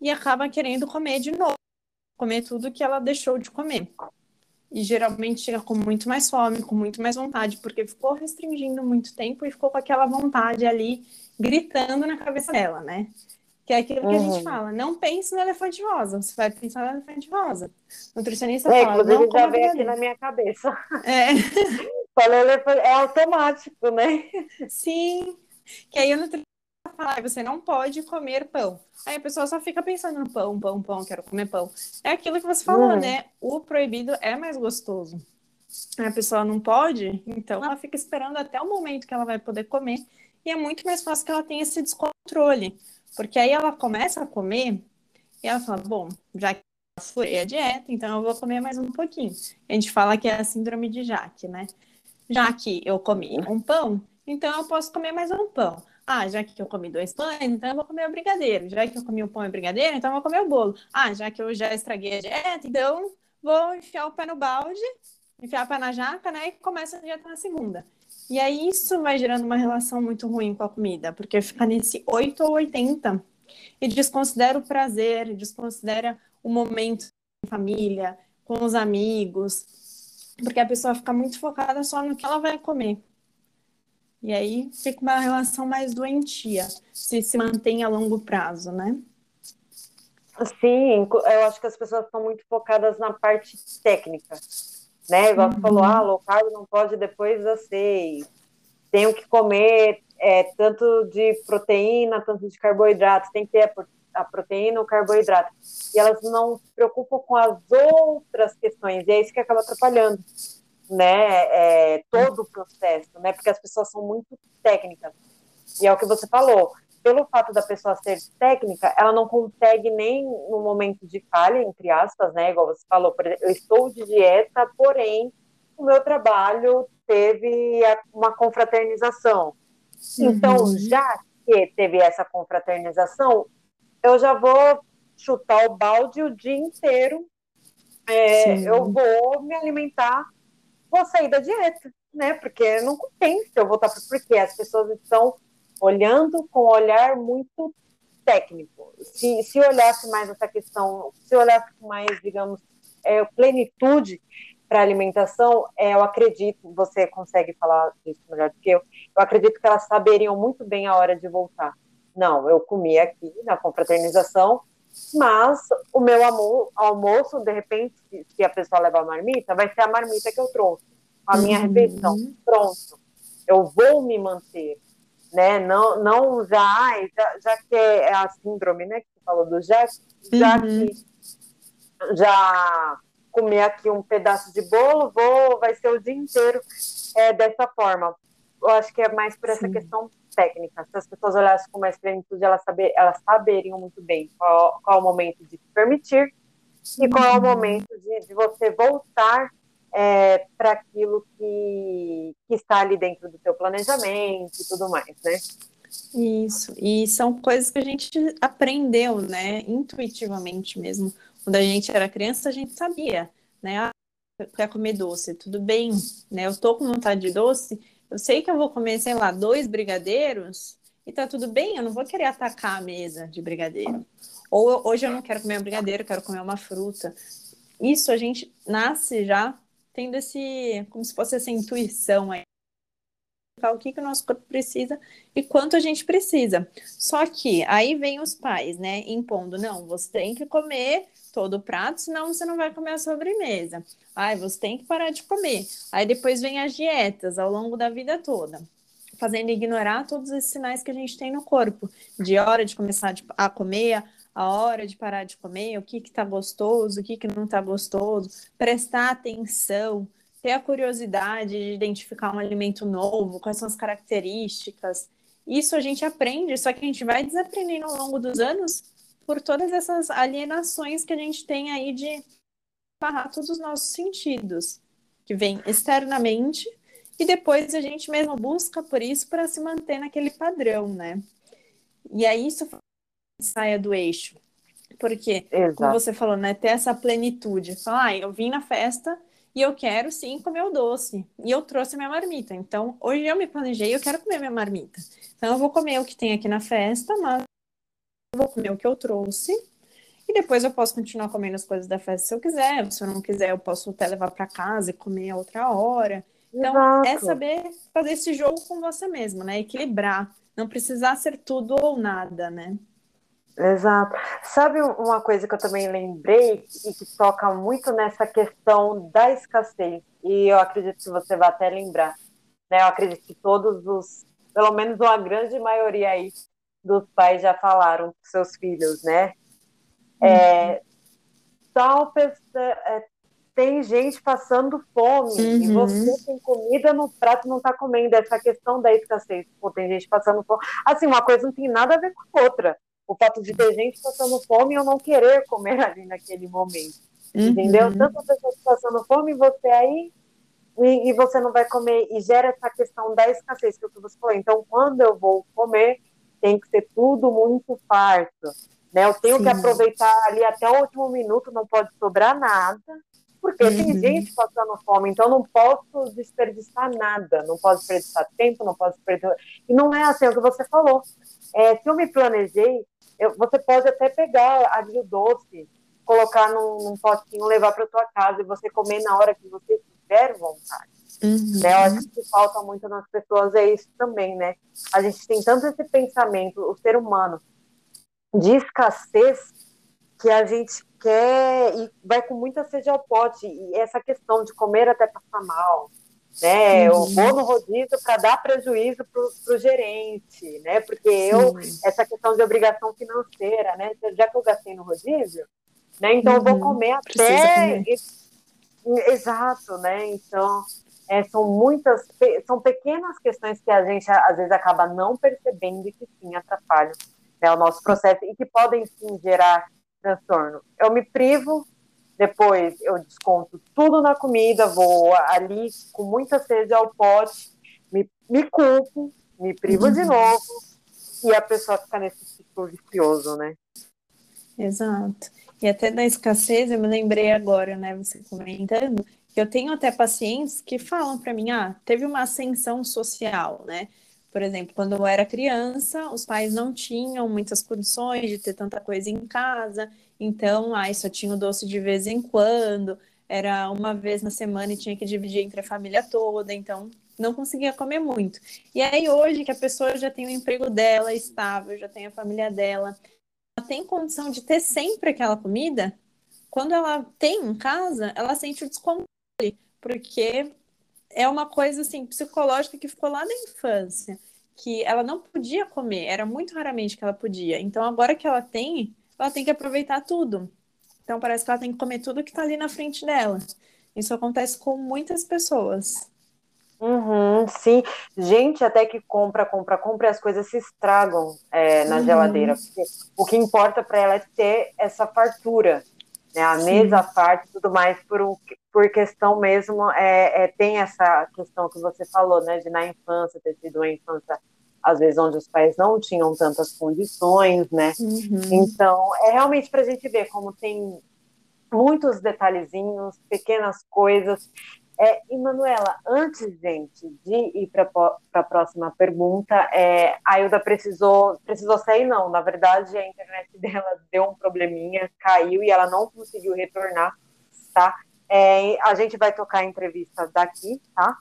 e acaba querendo comer de novo, comer tudo que ela deixou de comer. E geralmente chega com muito mais fome, com muito mais vontade, porque ficou restringindo muito tempo e ficou com aquela vontade ali gritando na cabeça dela, né? Que é aquilo que uhum. a gente uhum. fala, não pense no elefante rosa, você vai pensar no elefante rosa. O nutricionista é, fala, inclusive já veio aqui na minha cabeça. É. é automático, né? Sim. Que aí o nutricionista fala, você não pode comer pão. Aí a pessoa só fica pensando no pão, pão, pão, quero comer pão. É aquilo que você falou, uhum. né? O proibido é mais gostoso. A pessoa não pode, então ela fica esperando até o momento que ela vai poder comer. E é muito mais fácil que ela tenha esse descontrole. Porque aí ela começa a comer e ela fala: bom, já que eu furei a dieta, então eu vou comer mais um pouquinho. A gente fala que é a síndrome de Jaque, né? Já que eu comi um pão, então eu posso comer mais um pão. Ah, já que eu comi dois pães, então eu vou comer o brigadeiro. Já que eu comi o pão e o brigadeiro, então eu vou comer o bolo. Ah, já que eu já estraguei a dieta, então vou enfiar o pé no balde, enfiar o pé na jaca, né? E começa a dieta na segunda. E aí isso vai gerando uma relação muito ruim com a comida, porque fica nesse 8 ou 80 e desconsidera o prazer, desconsidera o momento em família, com os amigos, porque a pessoa fica muito focada só no que ela vai comer. E aí fica uma relação mais doentia, se se mantém a longo prazo, né? Sim, eu acho que as pessoas estão muito focadas na parte técnica né? Igual você falou, ah, low carb não pode depois das seis. Tenho que comer é, tanto de proteína, tanto de carboidrato. Tem que ter a proteína ou carboidrato. E elas não se preocupam com as outras questões. E é isso que acaba atrapalhando, né? É, todo o processo, né? Porque as pessoas são muito técnicas. E é o que você falou pelo fato da pessoa ser técnica, ela não consegue nem no momento de falha, entre aspas, né? Igual você falou, por exemplo, eu estou de dieta, porém o meu trabalho teve uma confraternização. Então, uhum. já que teve essa confraternização, eu já vou chutar o balde o dia inteiro. É, eu vou me alimentar, vou sair da dieta, né? Porque não compensa eu voltar porque as pessoas estão olhando com um olhar muito técnico. Se, se olhasse mais essa questão, se olhasse com mais, digamos, é, plenitude para alimentação, é, eu acredito, você consegue falar disso melhor do que eu, eu acredito que elas saberiam muito bem a hora de voltar. Não, eu comi aqui na confraternização, mas o meu almo almoço, de repente, se a pessoa levar a marmita, vai ser a marmita que eu trouxe, a minha uhum. refeição. Pronto. Eu vou me manter né? Não, não usar, já, já que é a síndrome, né? Que você falou do já, já uhum. que já comer aqui um pedaço de bolo, vou, vai ser o dia inteiro é, dessa forma. Eu acho que é mais por essa Sim. questão técnica. Se as pessoas olhassem com mais plenitude, elas, saber, elas saberiam muito bem qual, qual é o momento de se permitir e qual é o uhum. momento de, de você voltar é, para aquilo que, que está ali dentro do seu planejamento e tudo mais, né? Isso, e são coisas que a gente aprendeu, né, intuitivamente mesmo. Quando a gente era criança, a gente sabia, né, ah, quer comer doce, tudo bem, né, eu tô com vontade de doce, eu sei que eu vou comer, sei lá, dois brigadeiros, e tá tudo bem, eu não vou querer atacar a mesa de brigadeiro. Ou hoje eu não quero comer um brigadeiro, eu quero comer uma fruta. Isso a gente nasce já tendo esse, como se fosse essa intuição aí, o que, que o nosso corpo precisa e quanto a gente precisa. Só que aí vem os pais, né, impondo, não, você tem que comer todo o prato, senão você não vai comer a sobremesa. Ai, você tem que parar de comer. Aí depois vem as dietas ao longo da vida toda, fazendo ignorar todos esses sinais que a gente tem no corpo, de hora de começar a comer, a hora de parar de comer, o que está gostoso, o que, que não está gostoso, prestar atenção, ter a curiosidade de identificar um alimento novo, quais são as características. Isso a gente aprende, só que a gente vai desaprendendo ao longo dos anos por todas essas alienações que a gente tem aí de barrar todos os nossos sentidos, que vem externamente, e depois a gente mesmo busca por isso para se manter naquele padrão, né? E aí isso saia do eixo. Porque, Exato. como você falou, né, ter essa plenitude. Falar, ah, eu vim na festa e eu quero sim comer o doce. E eu trouxe minha marmita. Então, hoje eu me planejei, eu quero comer minha marmita. Então, eu vou comer o que tem aqui na festa, mas eu vou comer o que eu trouxe. E depois eu posso continuar comendo as coisas da festa se eu quiser. Se eu não quiser, eu posso até levar para casa e comer a outra hora. Então, é Exato. é saber fazer esse jogo com você mesmo, né? Equilibrar. Não precisar ser tudo ou nada, né? Exato. Sabe uma coisa que eu também lembrei e que toca muito nessa questão da escassez, e eu acredito que você vai até lembrar, né? Eu acredito que todos os, pelo menos uma grande maioria aí dos pais já falaram para seus filhos, né? É, tal pessoa, é, tem gente passando fome uhum. e você tem comida no prato não está comendo. Essa questão da escassez, pô, tem gente passando fome. Assim, uma coisa não tem nada a ver com a outra o fato de ter gente passando fome e eu não querer comer ali naquele momento. Uhum. Entendeu? Tantas pessoas passando fome e você aí e, e, você não vai comer e gera essa questão da escassez que, é que você falou. Então, quando eu vou comer, tem que ser tudo muito farto. Né? Eu tenho Sim. que aproveitar ali até o último minuto, não pode sobrar nada, porque uhum. tem gente passando fome, então não posso desperdiçar nada, não posso desperdiçar tempo, não posso desperdiçar. E não é assim é o que você falou. É, se eu me planejei, eu, você pode até pegar o doce, colocar num, num potinho, levar para tua casa e você comer na hora que você tiver vontade. Uhum. Né? Eu acho que falta muito nas pessoas é isso também, né? A gente tem tanto esse pensamento, o ser humano, de escassez, que a gente quer e vai com muita sede ao pote. E essa questão de comer até passar mal, né? Eu vou no rodízio para dar prejuízo para o gerente, né? Porque eu, essa questão de obrigação financeira, né? Já que eu gastei no rodízio, né? Então uhum. eu vou uhum. comer até. Exato, né? Então, é, são muitas, são pequenas questões que a gente às vezes acaba não percebendo e que sim atrapalham né, o nosso processo e que podem sim gerar transtorno. Eu me privo depois eu desconto tudo na comida, vou ali com muita sede ao pote, me, me culpo, me privo uhum. de novo, e a pessoa fica nesse ciclo vicioso, né? Exato. E até da escassez, eu me lembrei agora, né, você comentando, que eu tenho até pacientes que falam para mim, ah, teve uma ascensão social, né? Por exemplo, quando eu era criança, os pais não tinham muitas condições de ter tanta coisa em casa, então, ai, só tinha o doce de vez em quando, era uma vez na semana e tinha que dividir entre a família toda, então não conseguia comer muito. E aí, hoje que a pessoa já tem o emprego dela estável, já tem a família dela, ela tem condição de ter sempre aquela comida, quando ela tem em casa, ela sente o descontrole, porque é uma coisa assim psicológica que ficou lá da infância, que ela não podia comer, era muito raramente que ela podia. Então agora que ela tem, ela tem que aproveitar tudo. Então parece que ela tem que comer tudo que está ali na frente dela. Isso acontece com muitas pessoas. Uhum, sim, gente até que compra, compra, compra e as coisas se estragam é, na uhum. geladeira. Porque o que importa para ela é ter essa fartura, né? A sim. mesa farta e tudo mais por, por questão mesmo, é, é, tem essa questão que você falou, né, de na infância ter sido uma infância, às vezes, onde os pais não tinham tantas condições, né, uhum. então, é realmente para a gente ver como tem muitos detalhezinhos, pequenas coisas, é, e Manuela, antes, gente, de ir para a próxima pergunta, é, a Ilda precisou, precisou sair, não. Na verdade, a internet dela deu um probleminha, caiu e ela não conseguiu retornar, tá? É, a gente vai tocar a entrevista daqui, tá?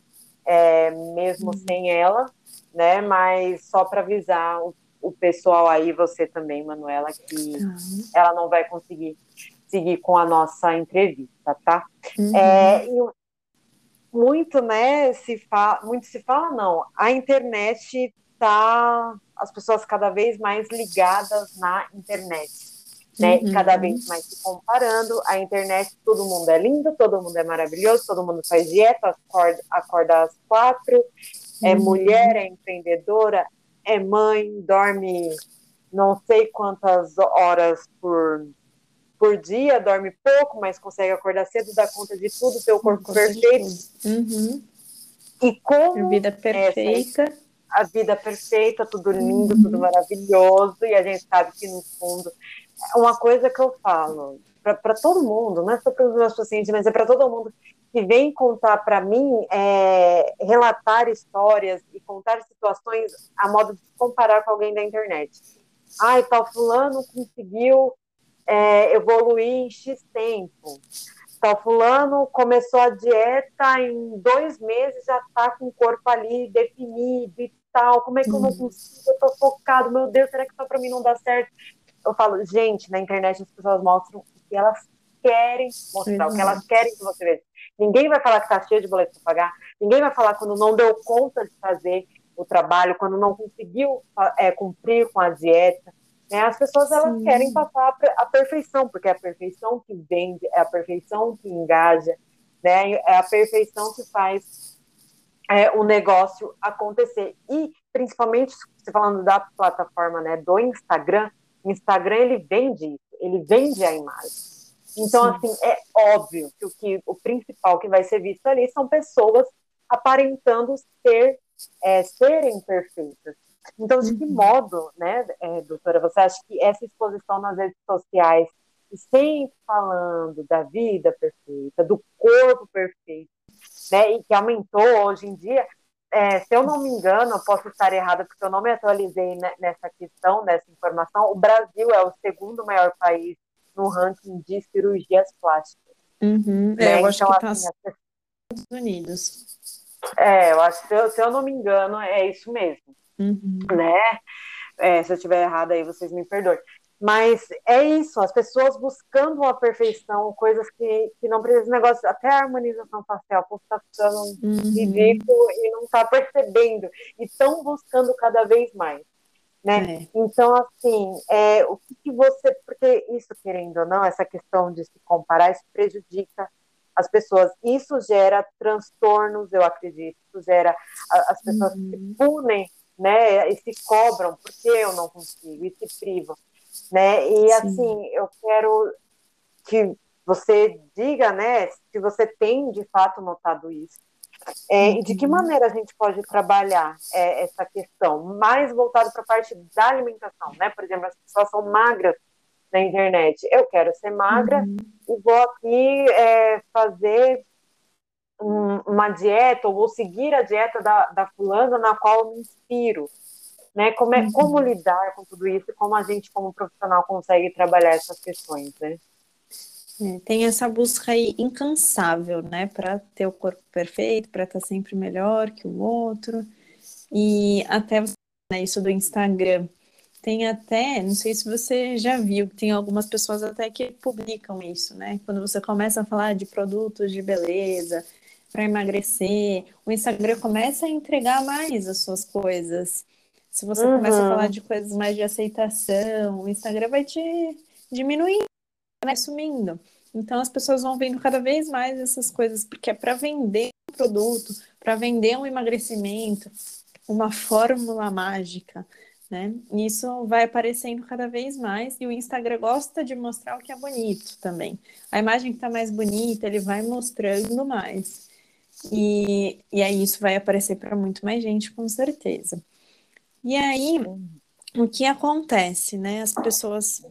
É, mesmo uhum. sem ela, né? Mas só para avisar o, o, pessoal aí, você também, Manuela, que uhum. ela não vai conseguir seguir com a nossa entrevista, tá? Uhum. É, muito, né? Se fala, muito se fala, não. A internet tá, as pessoas cada vez mais ligadas na internet né? Uhum. Cada vez mais se comparando. A internet, todo mundo é lindo, todo mundo é maravilhoso, todo mundo faz dieta, acorda, acorda às quatro, é uhum. mulher, é empreendedora, é mãe, dorme não sei quantas horas por, por dia, dorme pouco, mas consegue acordar cedo, dá conta de tudo, o corpo perfeito. Uhum. E como a vida perfeita. Essa, a vida perfeita, tudo lindo, tudo uhum. maravilhoso, e a gente sabe que no fundo uma coisa que eu falo para todo mundo, não é só para os meus pacientes, mas é para todo mundo, que vem contar para mim, é, relatar histórias e contar situações a modo de comparar com alguém da internet. Ai, tal fulano conseguiu é, evoluir em X tempo. Tal fulano começou a dieta em dois meses, já está com o corpo ali definido e tal. Como é que eu não uhum. consigo? Eu tô focado, meu Deus, será que só para mim não dá certo? Eu falo, gente, na internet as pessoas mostram o que elas querem mostrar, o que elas querem que você veja. Ninguém vai falar que está cheio de boleto para pagar, ninguém vai falar quando não deu conta de fazer o trabalho, quando não conseguiu é, cumprir com a dieta. Né? As pessoas elas Sim. querem passar a perfeição, porque é a perfeição que vende, é a perfeição que engaja, né? é a perfeição que faz é, o negócio acontecer. E, principalmente, você falando da plataforma né, do Instagram, o Instagram ele vende isso, ele vende a imagem. Então, Sim. assim, é óbvio que o, que o principal que vai ser visto ali são pessoas aparentando ser, é, serem perfeitas. Então, de que uhum. modo, né, é, doutora, você acha que essa exposição nas redes sociais, sempre falando da vida perfeita, do corpo perfeito, né, e que aumentou hoje em dia, é, se eu não me engano, eu posso estar errada, porque eu não me atualizei nessa questão, nessa informação, o Brasil é o segundo maior país no ranking de cirurgias plásticas. Uhum. Né? É, eu acho então, que está assim, Estados Unidos. É, eu acho que se eu, se eu não me engano, é isso mesmo. Uhum. Né? É, se eu estiver errada aí, vocês me perdoem. Mas é isso, as pessoas buscando a perfeição, coisas que, que não precisam, negócio, até a harmonização facial, o está ficando uhum. ridículo e não está percebendo, e estão buscando cada vez mais né? É. Então, assim, é, o que, que, você. Porque isso, querendo ou não, essa questão de se comparar, isso prejudica as pessoas. Isso gera transtornos, eu acredito. Isso gera as pessoas uhum. se punem, né? E se cobram, porque eu não consigo, e se privam. Né? E, Sim. assim, eu quero que você diga, né, se você tem de fato notado isso é, e de que uhum. maneira a gente pode trabalhar é, essa questão, mais voltado para a parte da alimentação, né? Por exemplo, as pessoas são magras na internet. Eu quero ser magra uhum. e vou aqui é, fazer um, uma dieta, ou vou seguir a dieta da, da fulana na qual eu me inspiro. Né? Como, é, uhum. como lidar com tudo isso e como a gente, como profissional, consegue trabalhar essas questões, né? É, tem essa busca aí incansável, né, para ter o corpo perfeito, para estar tá sempre melhor que o outro. E até né, isso do Instagram. Tem até, não sei se você já viu, tem algumas pessoas até que publicam isso, né? Quando você começa a falar de produtos de beleza para emagrecer, o Instagram começa a entregar mais as suas coisas. Se você uhum. começa a falar de coisas mais de aceitação, o Instagram vai te diminuir vai sumindo. Então as pessoas vão vendo cada vez mais essas coisas, porque é para vender um produto, para vender um emagrecimento, uma fórmula mágica, né? E isso vai aparecendo cada vez mais e o Instagram gosta de mostrar o que é bonito também. A imagem que está mais bonita, ele vai mostrando mais. E, e aí isso vai aparecer para muito mais gente, com certeza. E aí, o que acontece, né? As pessoas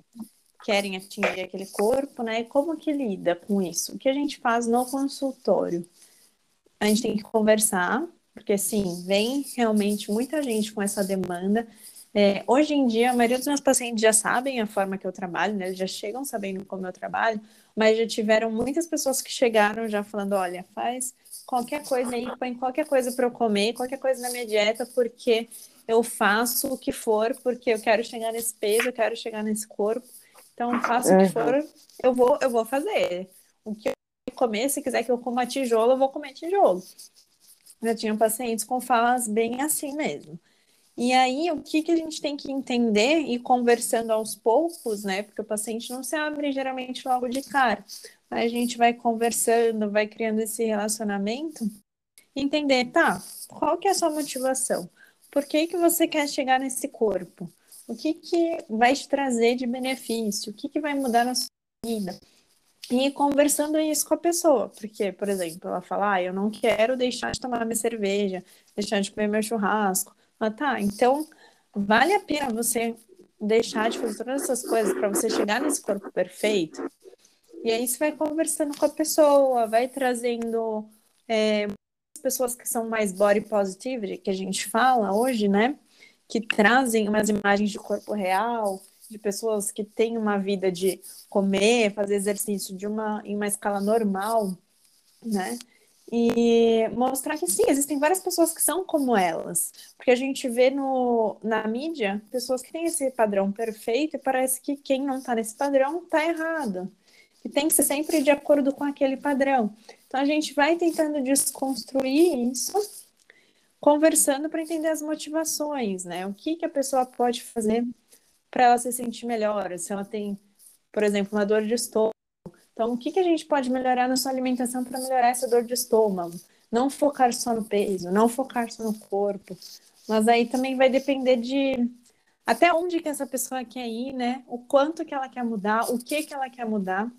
querem atingir aquele corpo, né? E como que lida com isso? O que a gente faz no consultório? A gente tem que conversar, porque sim, vem realmente muita gente com essa demanda. É, hoje em dia, a maioria dos meus pacientes já sabem a forma que eu trabalho, né? Eles já chegam sabendo como eu trabalho, mas já tiveram muitas pessoas que chegaram já falando: olha, faz qualquer coisa aí, põe qualquer coisa para eu comer, qualquer coisa na minha dieta, porque eu faço o que for, porque eu quero chegar nesse peso, eu quero chegar nesse corpo. Então, faça o que for, eu vou, eu vou fazer. O que eu comer, se quiser que eu coma tijolo, eu vou comer tijolo. Já tinha pacientes com falas bem assim mesmo. E aí, o que, que a gente tem que entender e conversando aos poucos, né? Porque o paciente não se abre geralmente logo de cara. Mas a gente vai conversando, vai criando esse relacionamento. Entender, tá, qual que é a sua motivação? Por que, que você quer chegar nesse corpo? O que, que vai te trazer de benefício? O que, que vai mudar na sua vida? E conversando isso com a pessoa, porque, por exemplo, ela fala, ah, eu não quero deixar de tomar minha cerveja, deixar de comer meu churrasco. Ah, tá, então vale a pena você deixar de fazer todas essas coisas para você chegar nesse corpo perfeito? E aí você vai conversando com a pessoa, vai trazendo é, pessoas que são mais body positive, que a gente fala hoje, né? Que trazem umas imagens de corpo real, de pessoas que têm uma vida de comer, fazer exercício de uma, em uma escala normal, né? E mostrar que sim, existem várias pessoas que são como elas. Porque a gente vê no, na mídia pessoas que têm esse padrão perfeito e parece que quem não está nesse padrão está errado. E tem que ser sempre de acordo com aquele padrão. Então a gente vai tentando desconstruir isso, conversando para entender as motivações, né? O que, que a pessoa pode fazer para ela se sentir melhor. Se ela tem, por exemplo, uma dor de estômago. Então, o que, que a gente pode melhorar na sua alimentação para melhorar essa dor de estômago? Não focar só no peso, não focar só no corpo. Mas aí também vai depender de até onde que essa pessoa quer ir, né? O quanto que ela quer mudar, o que que ela quer mudar.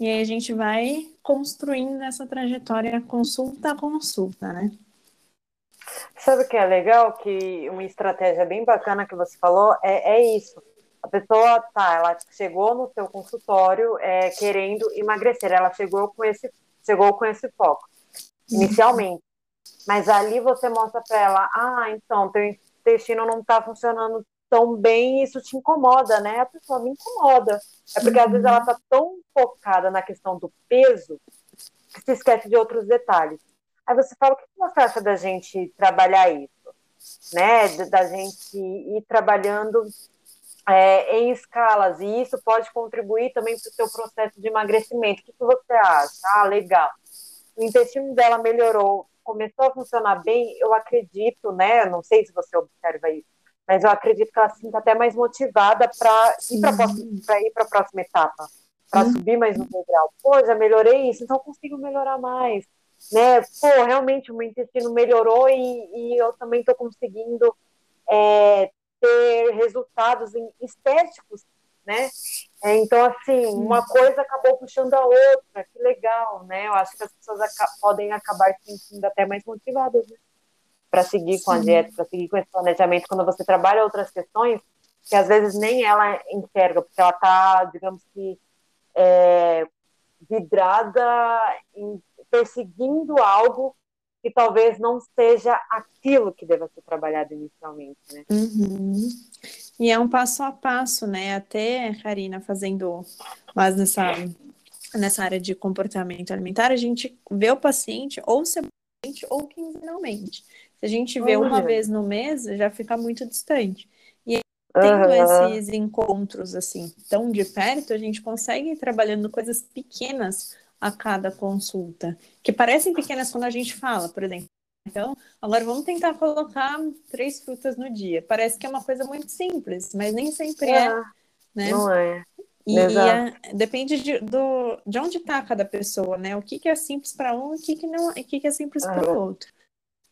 E aí a gente vai construindo essa trajetória consulta a consulta, né? Sabe o que é legal? Que uma estratégia bem bacana que você falou é, é isso. A pessoa, tá, ela chegou no seu consultório é, querendo emagrecer, ela chegou com esse, chegou com esse foco, inicialmente. Mas ali você mostra para ela, ah, então, teu intestino não está funcionando tão bem isso te incomoda, né? A pessoa me incomoda. É porque às vezes ela está tão focada na questão do peso que se esquece de outros detalhes. Aí você fala, o que você acha da gente trabalhar isso? Né? Da gente ir trabalhando é, em escalas, e isso pode contribuir também para o seu processo de emagrecimento. O que, que você acha? Ah, legal. O intestino dela melhorou, começou a funcionar bem, eu acredito, né? Não sei se você observa isso, mas eu acredito que ela se sinta até mais motivada para ir para a próxima etapa, para subir mais no degrau. Pô, já melhorei isso, então eu consigo melhorar mais né? Pô, realmente o meu intestino melhorou e, e eu também estou conseguindo é, ter resultados estéticos, né? É, então, assim, uma coisa acabou puxando a outra, que legal, né? Eu acho que as pessoas aca podem acabar se sentindo até mais motivadas, né? Para seguir com a dieta, para seguir com esse planejamento, quando você trabalha outras questões que às vezes nem ela enxerga, porque ela está, digamos que, é, vidrada em perseguindo algo que talvez não seja aquilo que deva ser trabalhado inicialmente, né? Uhum. E é um passo a passo, né? Até, Karina, fazendo mais nessa, nessa área de comportamento alimentar, a gente vê o paciente ou semanalmente ou quinzenalmente. Se a gente vê uhum. uma vez no mês, já fica muito distante. E tendo uhum. esses encontros assim tão de perto, a gente consegue ir trabalhando coisas pequenas a cada consulta, que parecem pequenas quando a gente fala, por exemplo. Então, agora vamos tentar colocar três frutas no dia. Parece que é uma coisa muito simples, mas nem sempre é, é né? Não é. E é, depende de, do, de onde está cada pessoa, né? O que, que é simples para um e o que, que, não, o que, que é simples para o outro.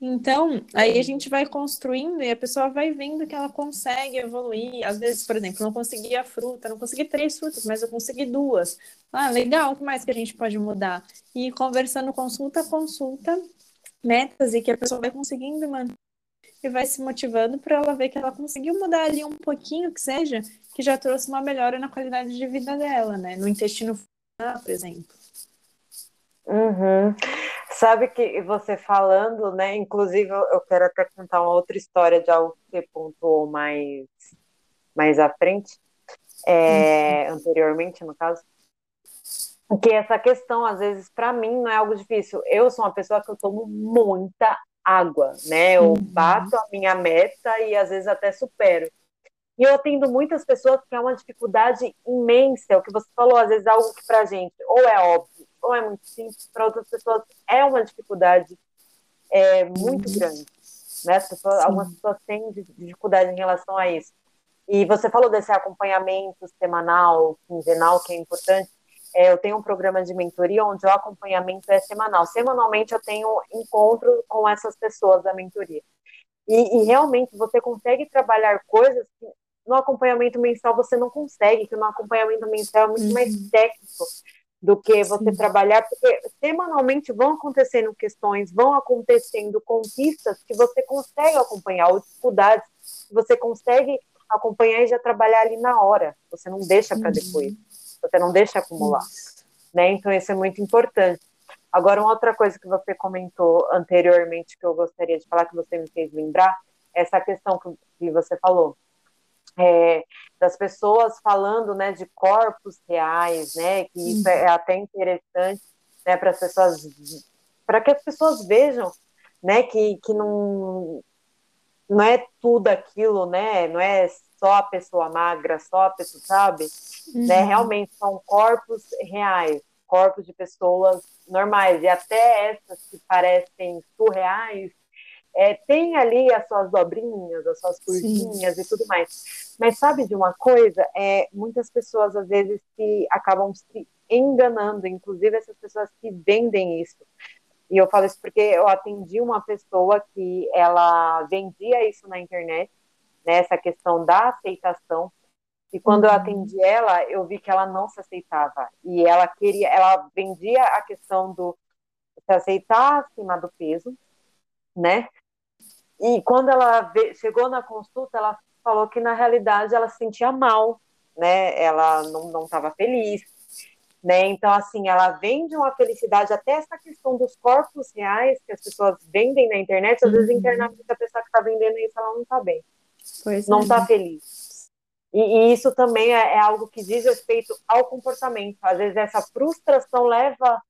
Então, aí a gente vai construindo e a pessoa vai vendo que ela consegue evoluir. Às vezes, por exemplo, não consegui a fruta, não consegui três frutas, mas eu consegui duas. Ah, legal, o que mais que a gente pode mudar? E conversando consulta a consulta, metas, e que a pessoa vai conseguindo manter e vai se motivando para ela ver que ela conseguiu mudar ali um pouquinho, que seja, que já trouxe uma melhora na qualidade de vida dela, né? No intestino, por exemplo. Uhum. Sabe que você falando, né? Inclusive, eu quero até contar uma outra história de algo que você pontuou mais, mais à frente, é, uhum. anteriormente, no caso. Que essa questão, às vezes, para mim, não é algo difícil. Eu sou uma pessoa que eu tomo muita água, né? Eu uhum. bato a minha meta e às vezes até supero. E eu atendo muitas pessoas que é uma dificuldade imensa, é o que você falou, às vezes é algo que pra gente ou é óbvio, ou é muito simples, para outras pessoas é uma dificuldade é, muito uhum. grande. Né? Pessoas, algumas pessoas têm dificuldade em relação a isso. E você falou desse acompanhamento semanal, quinzenal, que é importante. É, eu tenho um programa de mentoria onde o acompanhamento é semanal. Semanalmente eu tenho encontro com essas pessoas da mentoria. E, e, realmente você consegue trabalhar coisas que no acompanhamento mensal você não consegue, que no acompanhamento mensal é muito uhum. mais técnico do que você Sim. trabalhar, porque semanalmente vão acontecendo questões, vão acontecendo conquistas que você consegue acompanhar, ou dificuldades que você consegue acompanhar e já trabalhar ali na hora, você não deixa para depois. você não deixa acumular, né? Então isso é muito importante. Agora, uma outra coisa que você comentou anteriormente que eu gostaria de falar, que você me fez lembrar, é essa questão que você falou, é, das pessoas falando, né, de corpos reais, né, que isso é até interessante, né, para as pessoas, para que as pessoas vejam, né, que, que não, não é tudo aquilo, né, não é só a pessoa magra, só a pessoa, sabe, uhum. né, realmente são corpos reais, corpos de pessoas normais, e até essas que parecem surreais, é, tem ali as suas dobrinhas, as suas curvinhas e tudo mais. Mas sabe de uma coisa? É, muitas pessoas às vezes se acabam se enganando, inclusive essas pessoas que vendem isso. E eu falo isso porque eu atendi uma pessoa que ela vendia isso na internet, né, essa questão da aceitação. E quando uhum. eu atendi ela, eu vi que ela não se aceitava. E ela queria, ela vendia a questão do se aceitar acima do peso, né? E quando ela chegou na consulta, ela falou que na realidade ela se sentia mal, né? Ela não estava feliz, né? Então, assim, ela vende uma felicidade, até essa questão dos corpos reais que as pessoas vendem na internet, às uhum. vezes internamente a pessoa que está vendendo isso, ela não está bem, pois não está é. feliz. E, e, isso também é, é, algo que diz respeito ao comportamento. Às vezes essa frustração leva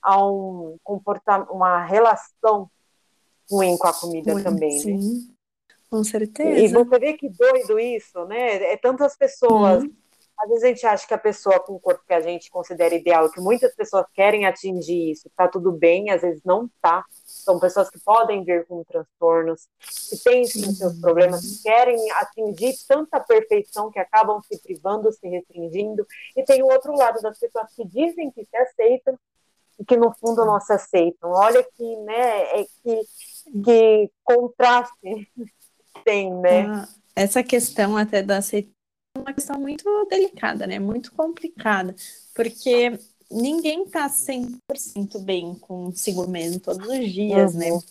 a um comportamento, uma relação ruim com a comida ruim, também, né? sim. né? Com certeza. E você vê que doido isso, né? É tantas pessoas. Hum. Às vezes a gente acha que a pessoa com o corpo que a gente considera ideal, que muitas pessoas querem atingir isso, tá tudo bem, às vezes não tá. São pessoas que podem vir com transtornos, que têm sim, seus problemas, que querem atingir tanta perfeição que acabam se privando, se restringindo. E tem o outro lado das pessoas que dizem que se aceitam e que no fundo não se aceitam. Olha que, né, é que que contraste tem, né? Ah, essa questão até da aceitação é uma questão muito delicada, né? Muito complicada, porque ninguém tá 100% bem consigo mesmo todos os dias, né? uhum. né?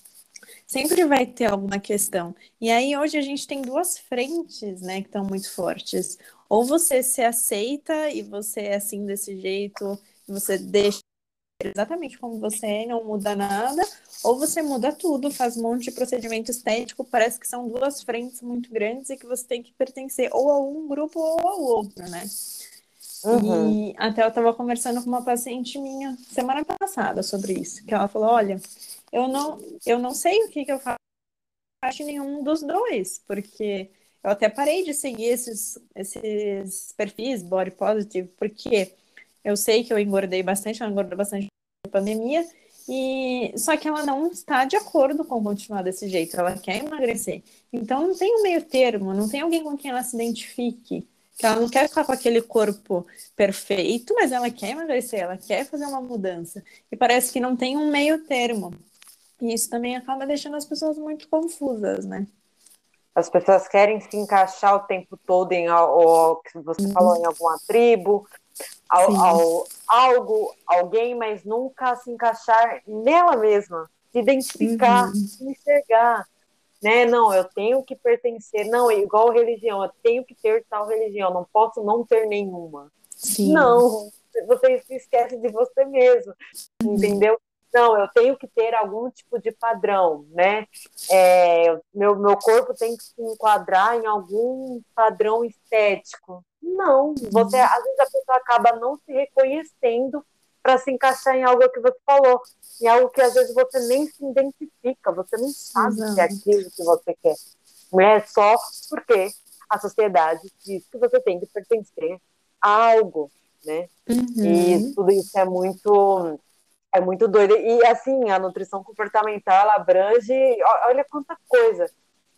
Sempre vai ter alguma questão. E aí hoje a gente tem duas frentes, né, que estão muito fortes. Ou você se aceita e você é assim desse jeito, você deixa exatamente como você é, não muda nada, ou você muda tudo, faz um monte de procedimento estético, parece que são duas frentes muito grandes e que você tem que pertencer ou a um grupo ou ao outro, né? Uhum. E até eu estava conversando com uma paciente minha semana passada sobre isso, que ela falou, olha, eu não, eu não sei o que, que eu faço de nenhum dos dois, porque eu até parei de seguir esses, esses perfis body positive, porque eu sei que eu engordei bastante, ela engordou bastante na pandemia, e só que ela não está de acordo com continuar desse jeito, ela quer emagrecer. Então não tem um meio termo, não tem alguém com quem ela se identifique. Que ela não quer ficar com aquele corpo perfeito, mas ela quer emagrecer, ela quer fazer uma mudança. E parece que não tem um meio termo. E isso também acaba deixando as pessoas muito confusas, né? As pessoas querem se encaixar o tempo todo em o que você uhum. falou em alguma tribo, ao, ao, algo, alguém, mas nunca se encaixar nela mesma, se identificar, uhum. se enxergar. Né? Não, eu tenho que pertencer, não, é igual religião, eu tenho que ter tal religião, não posso não ter nenhuma. Sim. Não, você se esquece de você mesmo, uhum. entendeu? Não, eu tenho que ter algum tipo de padrão, né? É, meu, meu corpo tem que se enquadrar em algum padrão estético. Não, você às vezes a pessoa acaba não se reconhecendo para se encaixar em algo que você falou, em algo que às vezes você nem se identifica, você não sabe se é aquilo que você quer. Não é só porque a sociedade diz que você tem que pertencer a algo, né? Uhum. E tudo isso é muito é muito doido. E assim, a nutrição comportamental ela abrange, olha quanta coisa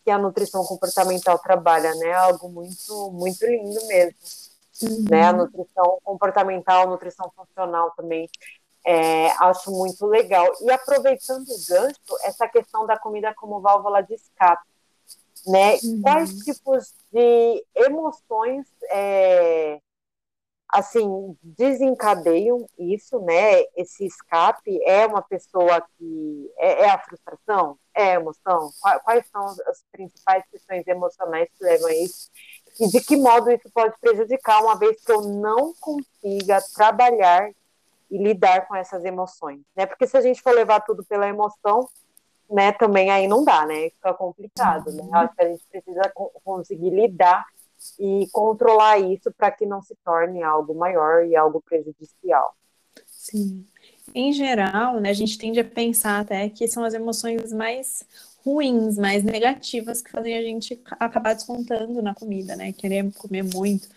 que a nutrição comportamental trabalha, né? Algo muito, muito lindo mesmo. Uhum. Né? A nutrição comportamental, a nutrição funcional também. É, acho muito legal. E aproveitando o gancho, essa questão da comida como válvula de escape. Né? Uhum. Quais tipos de emoções é, assim, desencadeiam isso, né? Esse escape é uma pessoa que é, é a frustração, é a emoção. Quais são as principais questões emocionais que levam a isso? e de que modo isso pode prejudicar, uma vez que eu não consiga trabalhar e lidar com essas emoções, né? Porque se a gente for levar tudo pela emoção, né, também aí não dá, né? Fica complicado, né? Acho que a gente precisa conseguir lidar e controlar isso para que não se torne algo maior e algo prejudicial. Sim. Em geral, né, a gente tende a pensar até que são as emoções mais ruins, mais negativas que fazem a gente acabar descontando na comida, né? Querer comer muito.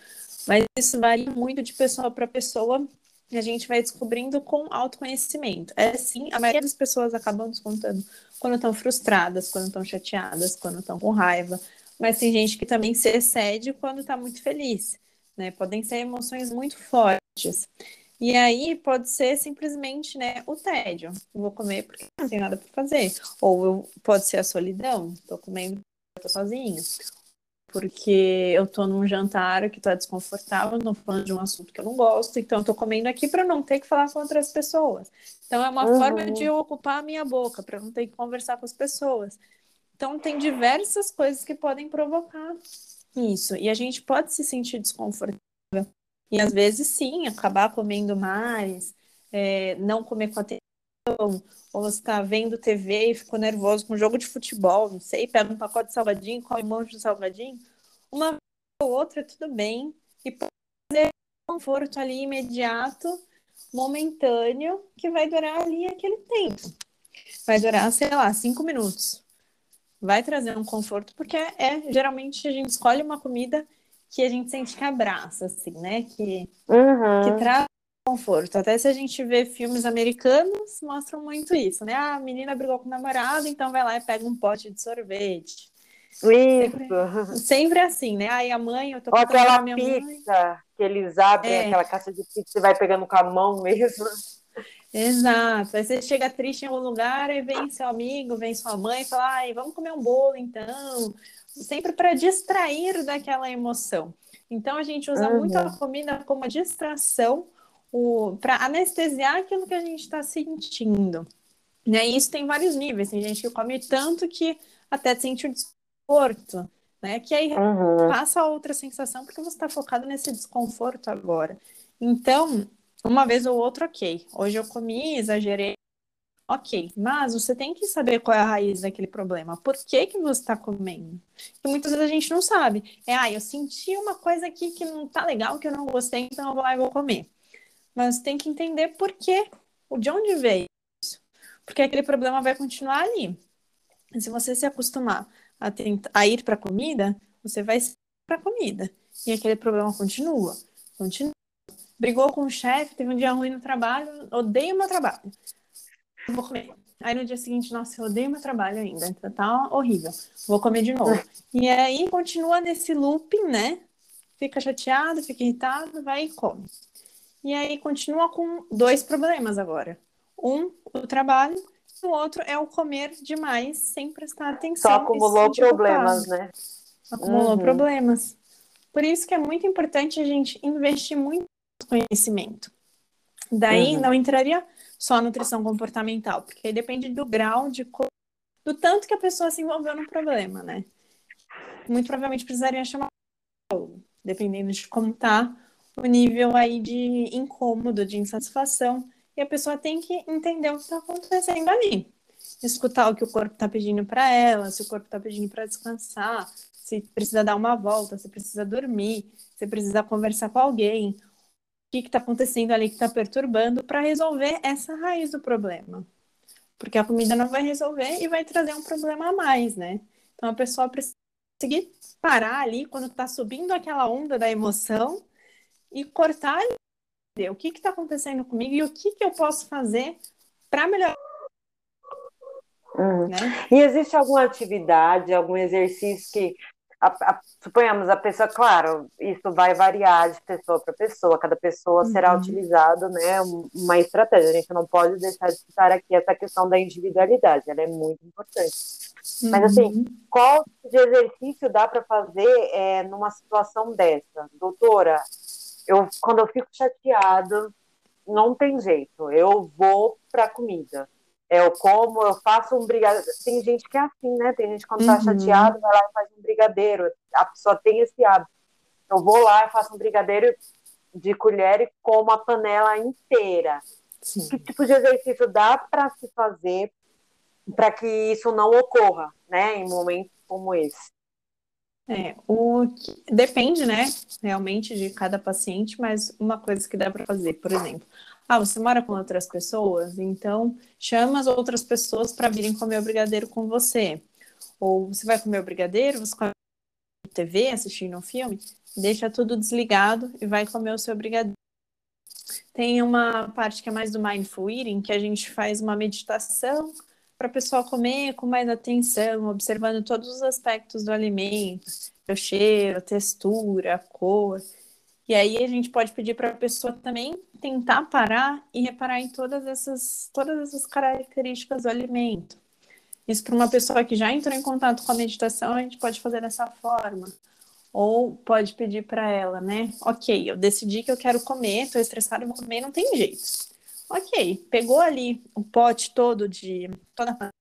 Mas isso varia muito de pessoa para pessoa e a gente vai descobrindo com autoconhecimento. É sim, a maioria das pessoas acabam descontando quando estão frustradas, quando estão chateadas, quando estão com raiva. Mas tem gente que também se excede quando está muito feliz, né? Podem ser emoções muito fortes. E aí pode ser simplesmente, né, o tédio. vou comer porque não tem nada para fazer. Ou eu, pode ser a solidão, estou comendo porque estou sozinho. Porque eu estou num jantar que está desconfortável, não falando de um assunto que eu não gosto, então tô comendo aqui para não ter que falar com outras pessoas. Então é uma uhum. forma de eu ocupar a minha boca, para não ter que conversar com as pessoas. Então tem diversas coisas que podem provocar isso. E a gente pode se sentir desconfortável e às vezes, sim, acabar comendo mais, é, não comer com atenção, ou está vendo TV e ficou nervoso com um jogo de futebol, não sei, pega um pacote de salgadinho, come um monte de salgadinho. Uma vez ou outra, tudo bem. E pode fazer conforto ali imediato, momentâneo, que vai durar ali aquele tempo. Vai durar, sei lá, cinco minutos. Vai trazer um conforto, porque é geralmente a gente escolhe uma comida que a gente sente que abraça, assim, né? Que, uhum. que traz conforto. Até se a gente vê filmes americanos, mostram muito isso, né? Ah, a menina brigou com o namorado, então vai lá e pega um pote de sorvete. Isso. Sempre, sempre assim, né? Aí a mãe, eu tô com aquela minha pizza mãe. que eles abrem, é. aquela caixa de pizza e vai pegando com a mão mesmo. Exato. Aí você chega triste em algum lugar e vem seu amigo, vem sua mãe e fala: ai, vamos comer um bolo então sempre para distrair daquela emoção. Então a gente usa uhum. muito a comida como distração para anestesiar aquilo que a gente está sentindo. Né? E isso tem vários níveis. Tem gente que come tanto que até sente o desconforto, né? Que aí uhum. passa a outra sensação porque você está focado nesse desconforto agora. Então, uma vez ou outra, ok. Hoje eu comi, exagerei, Ok, mas você tem que saber qual é a raiz daquele problema. Por que, que você está comendo? E muitas vezes a gente não sabe. É, ah, eu senti uma coisa aqui que não tá legal, que eu não gostei, então eu vou lá e vou comer. Mas tem que entender por quê, de onde veio isso. Porque aquele problema vai continuar ali. Se você se acostumar a, tentar, a ir para comida, você vai para comida. E aquele problema continua, continua. Brigou com o chefe, teve um dia ruim no trabalho, odeio meu trabalho vou comer. Aí no dia seguinte, nossa, eu odeio meu trabalho ainda, tá, tá horrível. Vou comer de novo. E aí continua nesse looping, né? Fica chateado, fica irritado, vai e come. E aí continua com dois problemas agora. Um, o trabalho, e o outro é o comer demais sem prestar atenção. Só acumulou problemas, né? Acumulou uhum. problemas. Por isso que é muito importante a gente investir muito conhecimento. Daí uhum. não entraria só nutrição comportamental, porque depende do grau de do tanto que a pessoa se envolveu no problema, né? Muito provavelmente precisaria chamar dependendo de como tá o nível aí de incômodo, de insatisfação, e a pessoa tem que entender o que está acontecendo ali. Escutar o que o corpo está pedindo para ela, se o corpo está pedindo para descansar, se precisa dar uma volta, se precisa dormir, se precisa conversar com alguém, que está acontecendo ali que está perturbando para resolver essa raiz do problema. Porque a comida não vai resolver e vai trazer um problema a mais, né? Então a pessoa precisa conseguir parar ali quando está subindo aquela onda da emoção e cortar e o que está acontecendo comigo e o que, que eu posso fazer para melhorar. Uhum. Né? E existe alguma atividade, algum exercício que a, a, suponhamos a pessoa, claro, isso vai variar de pessoa para pessoa, cada pessoa uhum. será utilizado, né, uma estratégia. A gente não pode deixar de citar aqui essa questão da individualidade, ela é muito importante. Uhum. Mas assim, qual de exercício dá para fazer é, numa situação dessa, doutora? Eu quando eu fico chateado, não tem jeito, eu vou para comida eu como, eu faço um brigadeiro. Tem gente que é assim, né? Tem gente quando tá uhum. chateado, vai lá e faz um brigadeiro. A pessoa tem esse hábito. Eu vou lá, e faço um brigadeiro de colher e como a panela inteira. Sim. Que tipo de exercício dá para se fazer para que isso não ocorra, né, em momentos como esse? É, o depende, né, realmente de cada paciente, mas uma coisa que dá para fazer, por exemplo, ah, você mora com outras pessoas, então chama as outras pessoas para virem comer o brigadeiro com você. Ou você vai comer o brigadeiro, você come TV, assistindo um filme, deixa tudo desligado e vai comer o seu brigadeiro. Tem uma parte que é mais do mindful eating, que a gente faz uma meditação para a pessoa comer com mais atenção, observando todos os aspectos do alimento, o cheiro, a textura, a cor. E aí a gente pode pedir para a pessoa também tentar parar e reparar em todas essas, todas essas características do alimento. Isso para uma pessoa que já entrou em contato com a meditação, a gente pode fazer dessa forma. Ou pode pedir para ela, né? Ok, eu decidi que eu quero comer, estou estressada, vou comer, não tem jeito. Ok, pegou ali o pote todo de toda a panela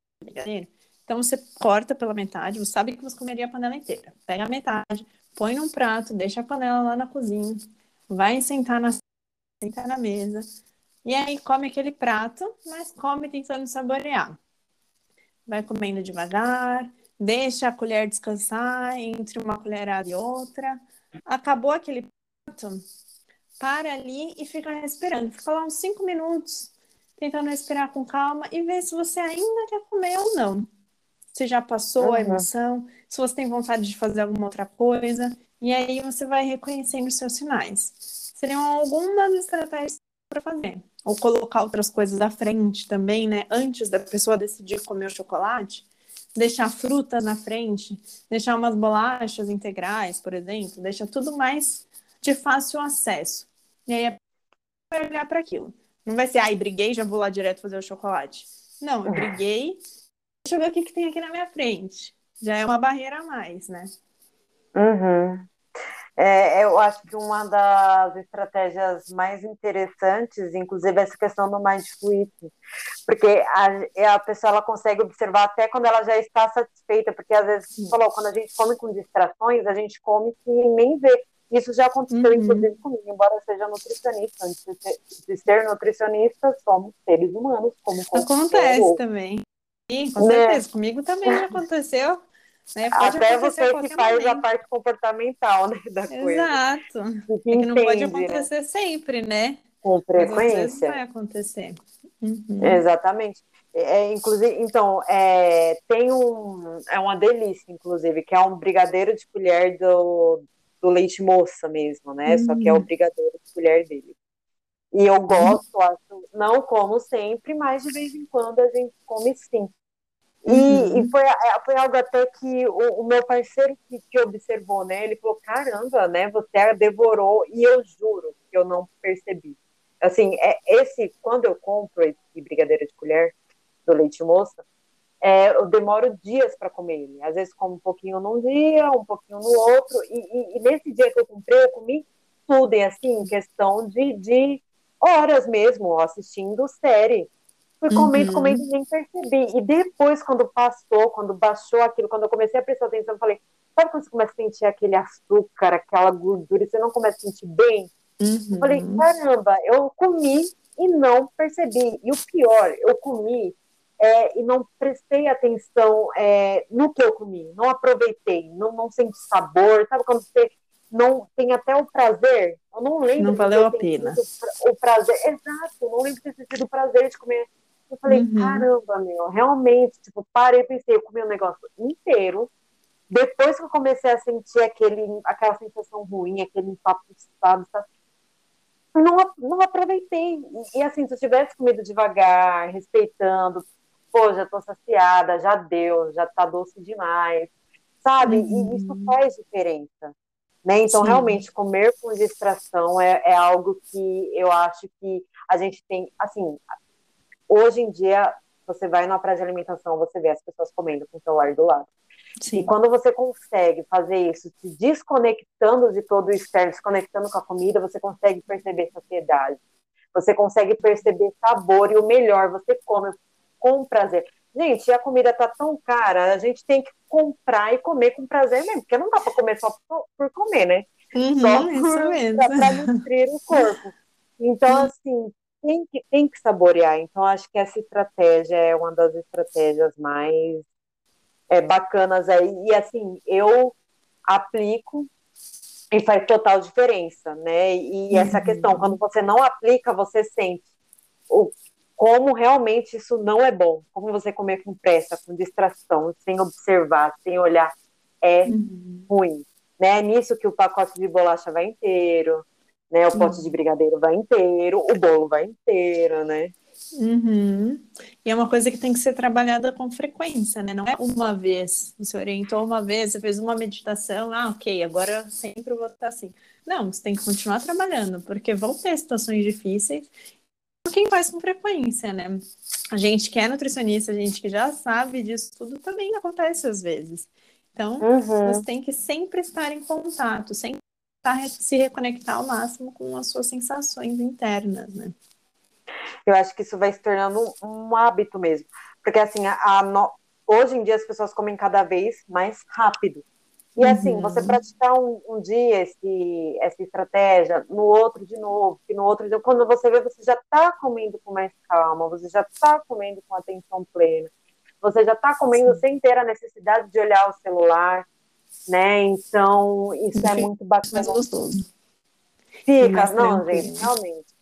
então você corta pela metade, você sabe que você comeria a panela inteira. Pega a metade, põe num prato, deixa a panela lá na cozinha, vai sentar na, sentar na mesa, e aí come aquele prato, mas come tentando saborear. Vai comendo devagar, deixa a colher descansar entre uma colherada e outra. Acabou aquele prato, para ali e fica respirando. Fica lá uns cinco minutos, tentando respirar com calma e ver se você ainda quer comer ou não. Se já passou uhum. a emoção, se você tem vontade de fazer alguma outra coisa. E aí você vai reconhecendo os seus sinais. Seriam algumas estratégias para fazer. Ou colocar outras coisas à frente também, né? Antes da pessoa decidir comer o chocolate, deixar fruta na frente, deixar umas bolachas integrais, por exemplo, deixa tudo mais de fácil acesso. E aí vai olhar para aquilo. Não vai ser, ai, briguei, já vou lá direto fazer o chocolate. Não, eu briguei, deixa eu ver o que, que tem aqui na minha frente. Já é uma barreira a mais, né? Uhum. É, eu acho que uma das estratégias mais interessantes, inclusive, é essa questão do mindful eating, porque a, a pessoa ela consegue observar até quando ela já está satisfeita, porque às vezes, você falou, quando a gente come com distrações, a gente come que nem vê. Isso já aconteceu, uhum. inclusive, comigo, embora eu seja nutricionista. Antes de ser, de ser nutricionista, somos seres humanos, como Acontece também. Sim, com né? certeza. Comigo também já aconteceu. Né? Até você que faz momento. a parte comportamental né, da coisa. Exato. É que não pode né? acontecer né? sempre, né? Com frequência. vai acontecer. Uhum. Exatamente. É, inclusive, então, é, tem um. É uma delícia, inclusive, que é um brigadeiro de colher do, do leite moça mesmo, né? Só que é o hum. brigadeiro de colher dele. E eu gosto, acho, não como sempre, mas de vez em quando a gente come sim. E, uhum. e foi, é, foi algo até que o, o meu parceiro que, que, observou, né? Ele falou, caramba, né? Você a devorou, e eu juro que eu não percebi. Assim, é, esse, quando eu compro esse brigadeiro de colher do leite moça, é, eu demoro dias para comer ele. Às vezes como um pouquinho num dia, um pouquinho no outro. E, e, e, nesse dia que eu comprei, eu comi tudo, e assim, em questão de, de horas mesmo, assistindo série. Fui comendo, uhum. comendo e nem percebi. E depois, quando passou, quando baixou aquilo, quando eu comecei a prestar atenção, eu falei, sabe quando você começa a sentir aquele açúcar, aquela gordura, e você não começa a sentir bem? Uhum. Eu falei, caramba, eu comi e não percebi. E o pior, eu comi é, e não prestei atenção é, no que eu comi, não aproveitei, não, não senti sabor, sabe quando você não tem até o prazer? Eu não lembro. Não valeu a pena. O prazer, exato, não lembro de ter sentido o prazer de comer. Eu falei, uhum. caramba, meu, realmente, tipo, parei e pensei, eu comi o um negócio inteiro. Depois que eu comecei a sentir aquele, aquela sensação ruim, aquele empapuçado, sabe? Não, não aproveitei. E, e assim, se eu tivesse comido devagar, respeitando, pô, já tô saciada, já deu, já tá doce demais, sabe? Uhum. E isso faz diferença. Né? Então, Sim. realmente, comer com distração é, é algo que eu acho que a gente tem, assim, hoje em dia, você vai numa praia de alimentação, você vê as pessoas comendo com o celular do lado. Sim. E quando você consegue fazer isso, se desconectando de todo o externo, se conectando com a comida, você consegue perceber saciedade. Você consegue perceber sabor e o melhor, você come com prazer. Gente, a comida tá tão cara, a gente tem que comprar e comer com prazer mesmo, porque não dá para comer só por, por, comer, né? Uhum, só para nutrir o corpo. Então, uhum. assim, tem que, tem que saborear. Então, acho que essa estratégia é uma das estratégias mais é, bacanas aí. E, assim, eu aplico e faz total diferença, né? E essa uhum. questão, quando você não aplica, você sente o, como realmente isso não é bom. Como você comer com pressa, com distração, sem observar, sem olhar, é uhum. ruim. Né? É nisso que o pacote de bolacha vai inteiro, né? O pote de brigadeiro vai inteiro, o bolo vai inteiro, né? Uhum. E é uma coisa que tem que ser trabalhada com frequência, né? Não é uma vez. Você orientou uma vez, você fez uma meditação, ah, ok, agora sempre vou estar assim. Não, você tem que continuar trabalhando, porque vão ter situações difíceis. Quem faz com frequência, né? A gente que é nutricionista, a gente que já sabe disso tudo, também acontece às vezes. Então, uhum. você tem que sempre estar em contato, sempre se reconectar ao máximo com as suas sensações internas, né? Eu acho que isso vai se tornando um, hábito mesmo. Porque, assim, a, a no... hoje em dia as pessoas comem cada vez mais rápido. E, assim, você uhum. praticar um, um, dia esse, essa estratégia, no outro de novo, e no outro de novo, quando você vê, você já está comendo com mais calma, você já está comendo com atenção plena, você já está comendo Sim. sem ter a necessidade de olhar o celular, né? Então, isso é muito bacana. Mais gostoso. Fica, não, gente, realmente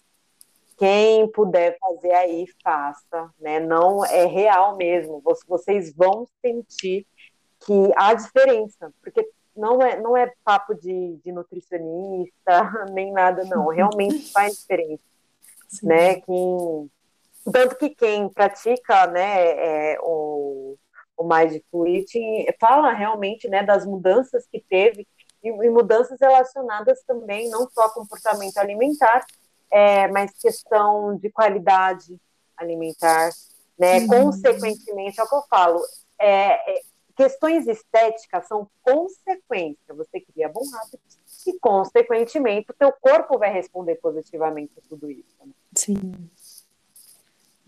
quem puder fazer aí, faça, né? Não é real mesmo. Vocês vão sentir que há diferença, porque não é, não é papo de, de nutricionista, nem nada, não. Realmente faz diferença, Sim. né? Quem, tanto que quem pratica, né, é, o, o Mindful Eating fala realmente, né, das mudanças que teve e, e mudanças relacionadas também, não só comportamento alimentar, é, mas questão de qualidade alimentar, né? Uhum. Consequentemente, é o que eu falo, é, é, questões estéticas são consequência. Você cria bons hábitos e, consequentemente, o teu corpo vai responder positivamente a tudo isso. Né? Sim.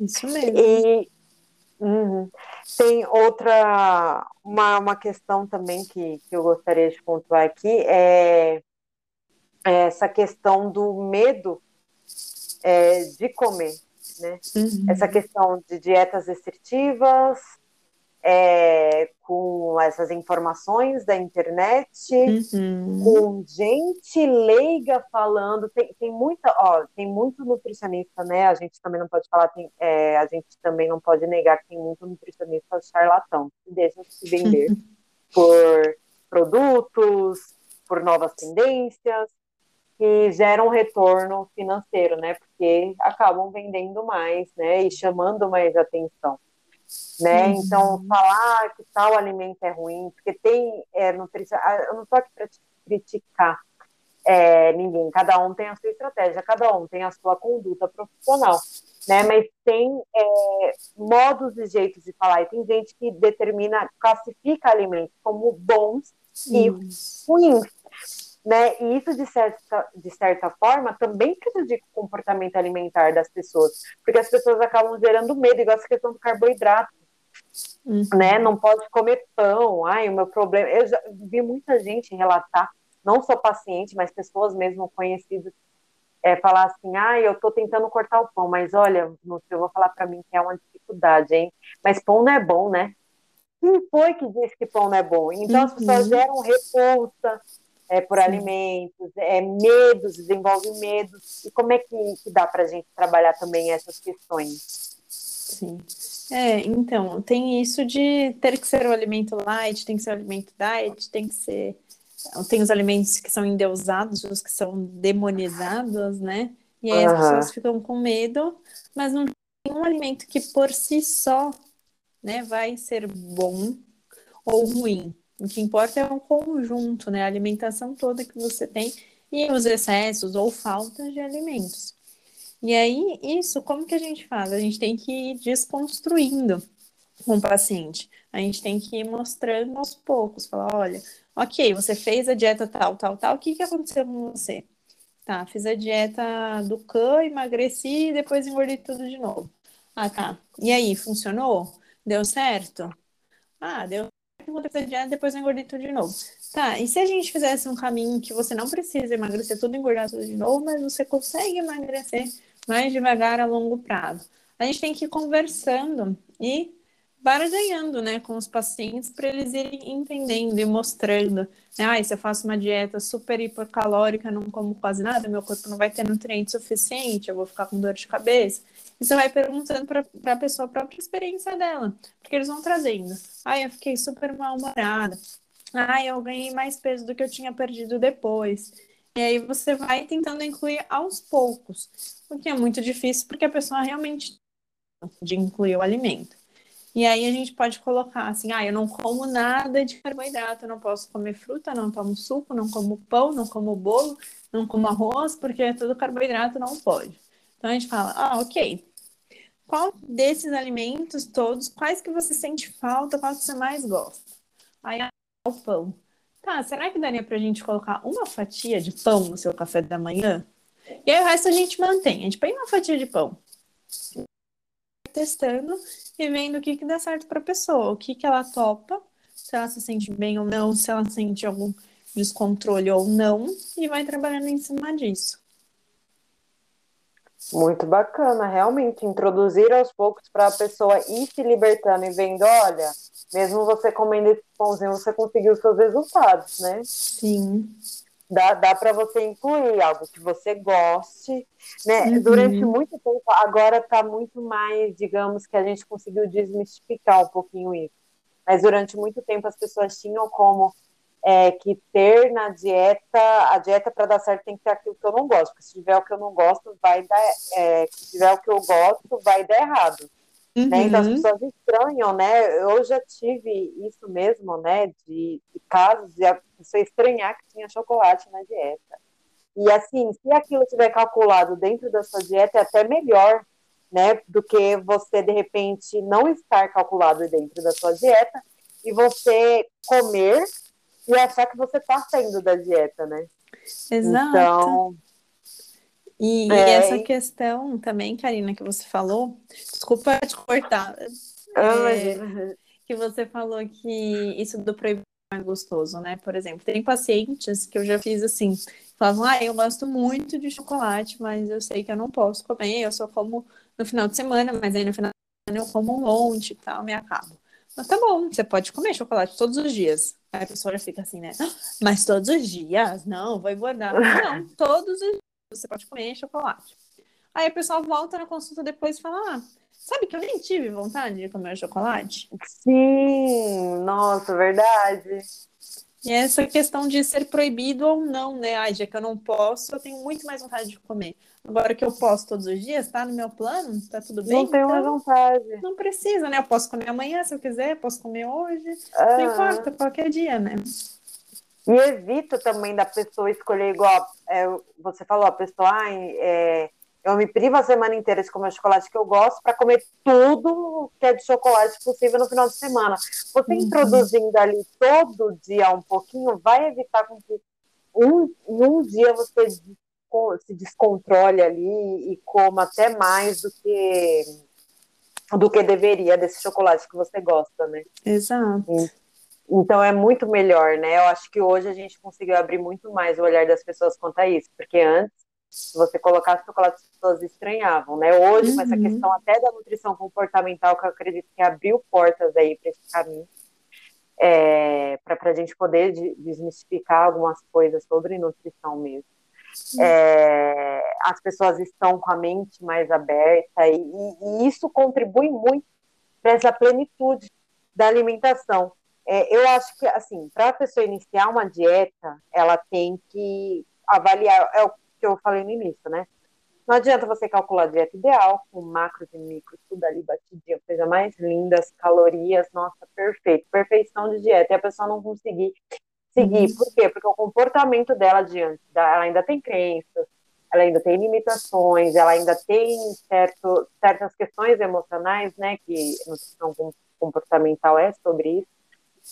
Isso mesmo. E uhum. tem outra, uma, uma questão também que, que eu gostaria de pontuar aqui, é, é essa questão do medo é, de comer, né? Uhum. Essa questão de dietas restritivas, é, com essas informações da internet, uhum. com gente leiga falando, tem, tem muita, ó, tem muito nutricionista, né? A gente também não pode falar, tem, é, a gente também não pode negar que tem muito nutricionista charlatão, que deixa se vender por produtos, por novas tendências, que geram retorno financeiro, né? Porque acabam vendendo mais, né? E chamando mais atenção, né? Uhum. Então, falar que tal alimento é ruim, porque tem é, nutrição. Ah, eu não estou aqui para criticar é, ninguém, cada um tem a sua estratégia, cada um tem a sua conduta profissional, né? Mas tem é, modos e jeitos de falar, e tem gente que determina, classifica alimentos como bons e ruins né? E isso, de certa, de certa forma, também prejudica o comportamento alimentar das pessoas, porque as pessoas acabam gerando medo, igual essa questão do carboidrato. Uhum. Né? Não pode comer pão. Ai, o meu problema. Eu já vi muita gente relatar, não só paciente, mas pessoas mesmo conhecidas, é, falar assim: ah, eu tô tentando cortar o pão, mas olha, eu vou falar para mim que é uma dificuldade, hein? Mas pão não é bom, né? Quem foi que disse que pão não é bom? Então uhum. as pessoas uhum. geram repulsa, é, por Sim. alimentos, é, medos, desenvolve medos. E como é que, que dá para a gente trabalhar também essas questões? Sim. É, então, tem isso de ter que ser o alimento light, tem que ser o alimento diet, tem que ser. Tem os alimentos que são endeusados, os que são demonizados, né? E aí uhum. as pessoas ficam com medo, mas não tem um alimento que por si só né, vai ser bom ou ruim. O que importa é o conjunto, né? A alimentação toda que você tem e os excessos ou faltas de alimentos. E aí, isso, como que a gente faz? A gente tem que ir desconstruindo com o paciente. A gente tem que ir mostrando aos poucos, falar, olha, ok, você fez a dieta tal, tal, tal, o que, que aconteceu com você? Tá, fiz a dieta do cã, emagreci e depois engordei tudo de novo. Ah, tá. E aí, funcionou? Deu certo? Ah, deu voltei pra dieta, depois eu engordei tudo de novo. Tá, e se a gente fizesse um caminho que você não precisa emagrecer tudo, engordar tudo de novo, mas você consegue emagrecer mais devagar a longo prazo? A gente tem que ir conversando e barganhando, né, com os pacientes para eles irem entendendo e mostrando. Né, ah, se eu faço uma dieta super hipercalórica, não como quase nada, meu corpo não vai ter nutriente suficiente, eu vou ficar com dor de cabeça. Você vai perguntando para a pessoa a própria experiência dela, porque eles vão trazendo. Ah, eu fiquei super mal-humorada. Ah, eu ganhei mais peso do que eu tinha perdido depois. E aí você vai tentando incluir aos poucos, o que é muito difícil porque a pessoa realmente de incluir o alimento. E aí a gente pode colocar assim, ah, eu não como nada de carboidrato, não posso comer fruta, não tomo suco, não como pão, não como bolo, não como arroz, porque é tudo carboidrato, não pode. Então a gente fala, ah, ok. Qual desses alimentos todos, quais que você sente falta, qual que você mais gosta? Aí ah, o pão. Tá, será que daria pra gente colocar uma fatia de pão no seu café da manhã? E aí o resto a gente mantém. A gente põe uma fatia de pão testando e vendo o que, que dá certo para a pessoa, o que, que ela topa, se ela se sente bem ou não, se ela sente algum descontrole ou não, e vai trabalhando em cima disso. Muito bacana, realmente, introduzir aos poucos para a pessoa ir se libertando e vendo, olha, mesmo você comendo esse pãozinho, você conseguiu seus resultados, né? Sim dá, dá para você incluir algo que você goste, né? Uhum. Durante muito tempo, agora está muito mais, digamos, que a gente conseguiu desmistificar um pouquinho isso. Mas durante muito tempo as pessoas tinham como é, que ter na dieta, a dieta para dar certo tem que ter aquilo que eu não gosto, porque se tiver o que eu não gosto, vai dar, é, se tiver o que eu gosto, vai dar errado. Uhum. Né? Então as uhum. pessoas estranham, né? Eu já tive isso mesmo, né? De, de casos de a pessoa estranhar que tinha chocolate na dieta. E assim, se aquilo tiver calculado dentro da sua dieta, é até melhor, né? Do que você, de repente, não estar calculado dentro da sua dieta e você comer e achar que você está saindo da dieta, né? Exato. Então, e, é, essa questão também, Karina, que você falou, desculpa te cortar, é, que você falou que isso do proibido é gostoso, né? Por exemplo, tem pacientes que eu já fiz assim, falavam, ah, eu gosto muito de chocolate, mas eu sei que eu não posso comer, eu só como no final de semana, mas aí no final de semana eu como um monte e tal, me acabo. Mas tá bom, você pode comer chocolate todos os dias. Aí a pessoa já fica assim, né? Mas todos os dias? Não, vou engordar. Não, todos os dias você pode comer chocolate. Aí a pessoa volta na consulta depois e fala: ah, sabe que eu nem tive vontade de comer chocolate? Sim, nossa, verdade. E essa questão de ser proibido ou não, né? Ai, já que eu não posso, eu tenho muito mais vontade de comer. Agora que eu posso todos os dias, tá no meu plano, tá tudo bem? Não tenho então, mais vontade. Não precisa, né? Eu posso comer amanhã se eu quiser, posso comer hoje. Ah. Não importa, qualquer dia, né? E evita também da pessoa escolher igual é, você falou, a pessoa, ah, é, eu me privo a semana inteira de comer o chocolate que eu gosto para comer tudo que é de chocolate possível no final de semana. Você uhum. introduzindo ali todo dia um pouquinho vai evitar com que um, um dia você se descontrole ali e coma até mais do que do que deveria desse chocolate que você gosta, né? Exato. Então é muito melhor, né? Eu acho que hoje a gente conseguiu abrir muito mais o olhar das pessoas quanto a isso, porque antes, se você colocasse chocolate, as pessoas estranhavam, né? Hoje, uhum. com essa uhum. questão até da nutrição comportamental, que eu acredito que abriu portas aí para esse caminho, é, para a gente poder desmistificar algumas coisas sobre nutrição mesmo. É, as pessoas estão com a mente mais aberta e, e isso contribui muito para essa plenitude da alimentação. É, eu acho que, assim, para a pessoa iniciar uma dieta, ela tem que avaliar, é o que eu falei no início, né? Não adianta você calcular a dieta ideal, com macros e micros, tudo ali batidinho, coisa mais linda, as calorias, nossa, perfeito, perfeição de dieta, e a pessoa não conseguir seguir. Por quê? Porque o comportamento dela diante, da, ela ainda tem crenças, ela ainda tem limitações, ela ainda tem certo, certas questões emocionais, né, que nutrição comportamental é sobre isso,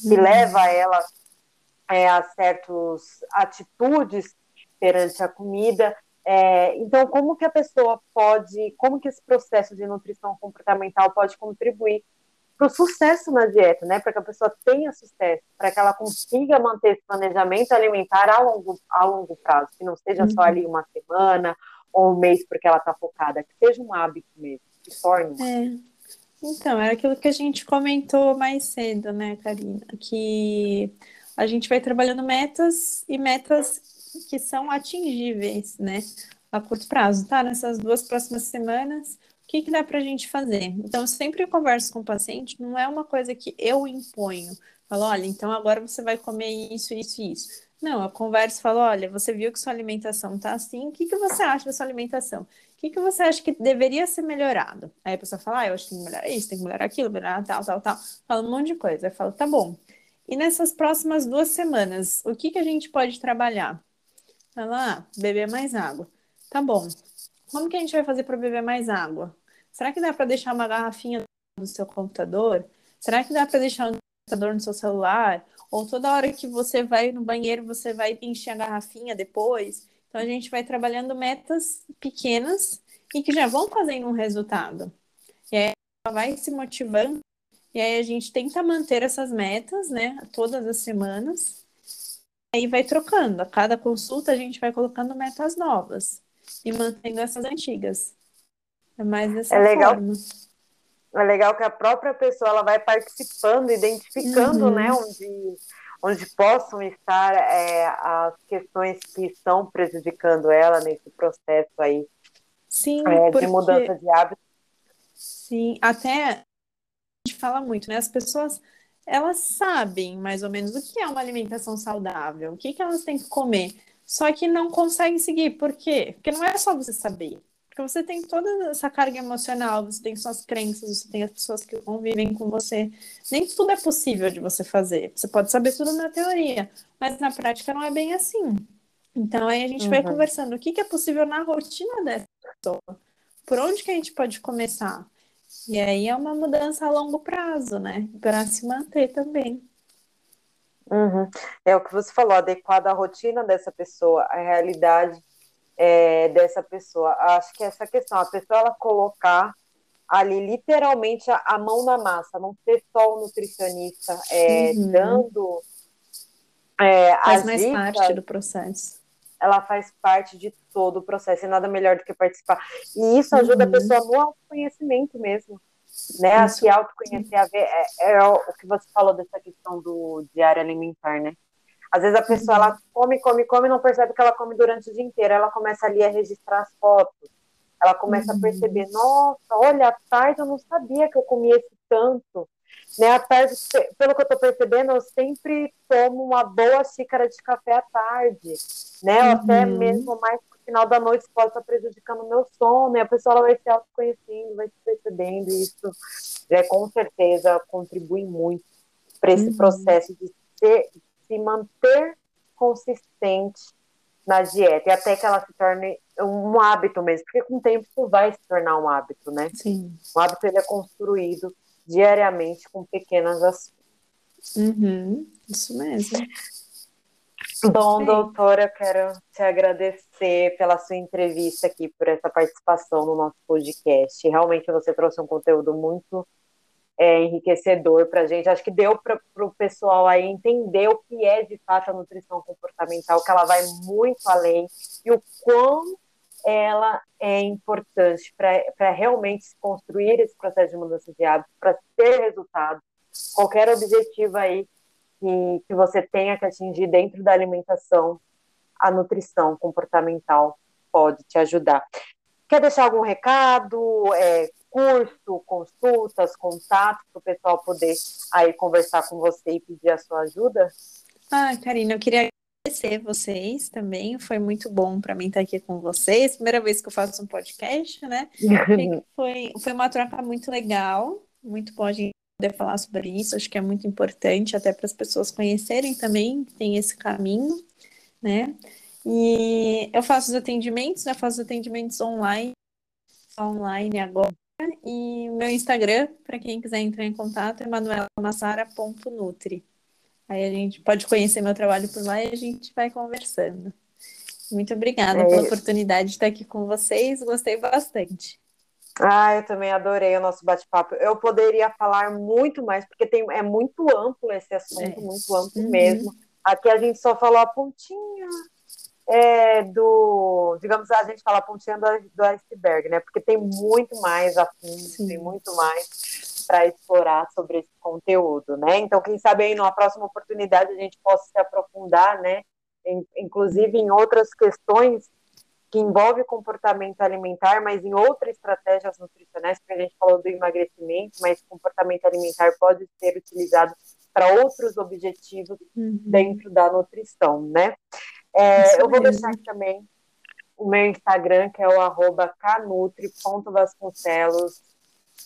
que uhum. leva ela é, a certas atitudes perante a comida. É, então, como que a pessoa pode, como que esse processo de nutrição comportamental pode contribuir para o sucesso na dieta, né? Para que a pessoa tenha sucesso, para que ela consiga manter esse planejamento alimentar a longo, a longo prazo, que não seja uhum. só ali uma semana ou um mês porque ela está focada, que seja um hábito mesmo, que torne. É. Então, era aquilo que a gente comentou mais cedo, né, Karina? Que a gente vai trabalhando metas e metas que são atingíveis, né? A curto prazo, tá? Nessas duas próximas semanas, que, que dá para a gente fazer? Então, sempre eu converso com o paciente, não é uma coisa que eu imponho. Falo, olha, então agora você vai comer isso, isso e isso. Não, eu converso e falo, olha, você viu que sua alimentação tá assim, o que, que você acha da sua alimentação? O que, que você acha que deveria ser melhorado? Aí a pessoa fala, ah, eu acho que tem que melhorar isso, tem que melhorar aquilo, melhorar tal, tal, tal. Fala um monte de coisa. Eu falo, tá bom. E nessas próximas duas semanas, o que, que a gente pode trabalhar? Ela, ah, beber mais água. Tá bom. Como que a gente vai fazer para beber mais água? Será que dá para deixar uma garrafinha no seu computador? Será que dá para deixar um computador no seu celular? Ou toda hora que você vai no banheiro, você vai encher a garrafinha depois? Então a gente vai trabalhando metas pequenas e que já vão fazendo um resultado. E aí ela vai se motivando e aí a gente tenta manter essas metas, né, todas as semanas. Aí vai trocando. A cada consulta a gente vai colocando metas novas e mantendo essas antigas. É mais dessa é legal. forma. É legal que a própria pessoa ela vai participando, identificando, uhum. né, onde, onde possam estar é, as questões que estão prejudicando ela nesse processo aí Sim, é, porque... de mudança de hábito. Sim, até gente fala muito, né? As pessoas elas sabem mais ou menos o que é uma alimentação saudável, o que, que elas têm que comer, só que não conseguem seguir. Por quê? Porque não é só você saber. Porque você tem toda essa carga emocional, você tem suas crenças, você tem as pessoas que convivem com você. Nem tudo é possível de você fazer. Você pode saber tudo na teoria, mas na prática não é bem assim. Então aí a gente uhum. vai conversando o que, que é possível na rotina dessa pessoa. Por onde que a gente pode começar? E aí é uma mudança a longo prazo, né? Para se manter também. Uhum. É o que você falou, adequado à rotina dessa pessoa, à realidade é, dessa pessoa. Acho que essa questão, a pessoa ela colocar ali literalmente a, a mão na massa, não ser só o nutricionista é, uhum. dando é, Faz mais dicas, parte do processo ela faz parte de todo o processo, e nada melhor do que participar. E isso ajuda uhum. a pessoa no autoconhecimento mesmo, né? A se autoconhecer, a ver, é, é, o que você falou dessa questão do diário alimentar, né? Às vezes a pessoa, ela come, come, come, não percebe que ela come durante o dia inteiro, ela começa ali a registrar as fotos, ela começa uhum. a perceber, nossa, olha, à tarde eu não sabia que eu comia esse tanto, né, à tarde, pelo que eu estou percebendo, eu sempre tomo uma boa xícara de café à tarde, né? Uhum. Até mesmo mais no final da noite pode estar prejudicando o meu sono, e a pessoa ela vai se autoconhecendo, vai se percebendo, e isso é, com certeza contribui muito para esse uhum. processo de ser, se manter consistente na dieta, e até que ela se torne um hábito mesmo, porque com o tempo isso vai se tornar um hábito, né? Sim. O hábito ele é construído diariamente com pequenas ações. Uhum, isso mesmo. Bom, Sim. doutora, quero te agradecer pela sua entrevista aqui, por essa participação no nosso podcast. Realmente você trouxe um conteúdo muito é, enriquecedor para a gente. Acho que deu para o pessoal aí entender o que é de fato a nutrição comportamental, que ela vai muito além e o quão ela é importante para realmente construir esse processo de mudança de hábitos, para ter resultado. Qualquer objetivo aí que, que você tenha que atingir dentro da alimentação, a nutrição comportamental pode te ajudar. Quer deixar algum recado, é, curso, consultas, contatos para o pessoal poder aí conversar com você e pedir a sua ajuda? Ah, Karina, eu queria agradecer vocês também. Foi muito bom para mim estar aqui com vocês. Primeira vez que eu faço um podcast, né? foi, foi uma troca muito legal, muito bom a gente poder falar sobre isso. Acho que é muito importante até para as pessoas conhecerem também que tem esse caminho, né? E eu faço os atendimentos, né? Faço os atendimentos online, online agora. E o meu Instagram, para quem quiser entrar em contato, é manuelamassara.nutri. Aí a gente pode conhecer meu trabalho por lá e a gente vai conversando. Muito obrigada é. pela oportunidade de estar aqui com vocês, gostei bastante. Ah, eu também adorei o nosso bate-papo. Eu poderia falar muito mais, porque tem, é muito amplo esse assunto, é. muito amplo uhum. mesmo. Aqui a gente só falou a pontinha é, do, digamos, a gente fala pontinha do, do iceberg, né? Porque tem muito mais a fundo, tem muito mais para explorar sobre esse conteúdo, né? Então, quem sabe aí numa próxima oportunidade a gente possa se aprofundar, né? Em, inclusive em outras questões que envolve comportamento alimentar, mas em outras estratégias nutricionais, porque a gente falou do emagrecimento, mas comportamento alimentar pode ser utilizado para outros objetivos uhum. dentro da nutrição, né? É, eu vou deixar aqui também o meu Instagram, que é o arroba canutri.vasconcelos.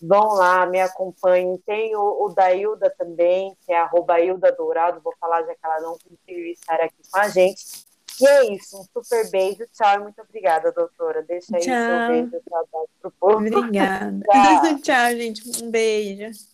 Vão lá, me acompanhem. Tem o, o da Hilda também, que é arroba Hilda Dourado. Vou falar já que ela não conseguiu estar aqui com a gente. E é isso, um super beijo, tchau e muito obrigada, doutora. Deixa aí tchau. seu beijo, seu abraço pro povo. Obrigada. tchau. tchau, gente, um beijo.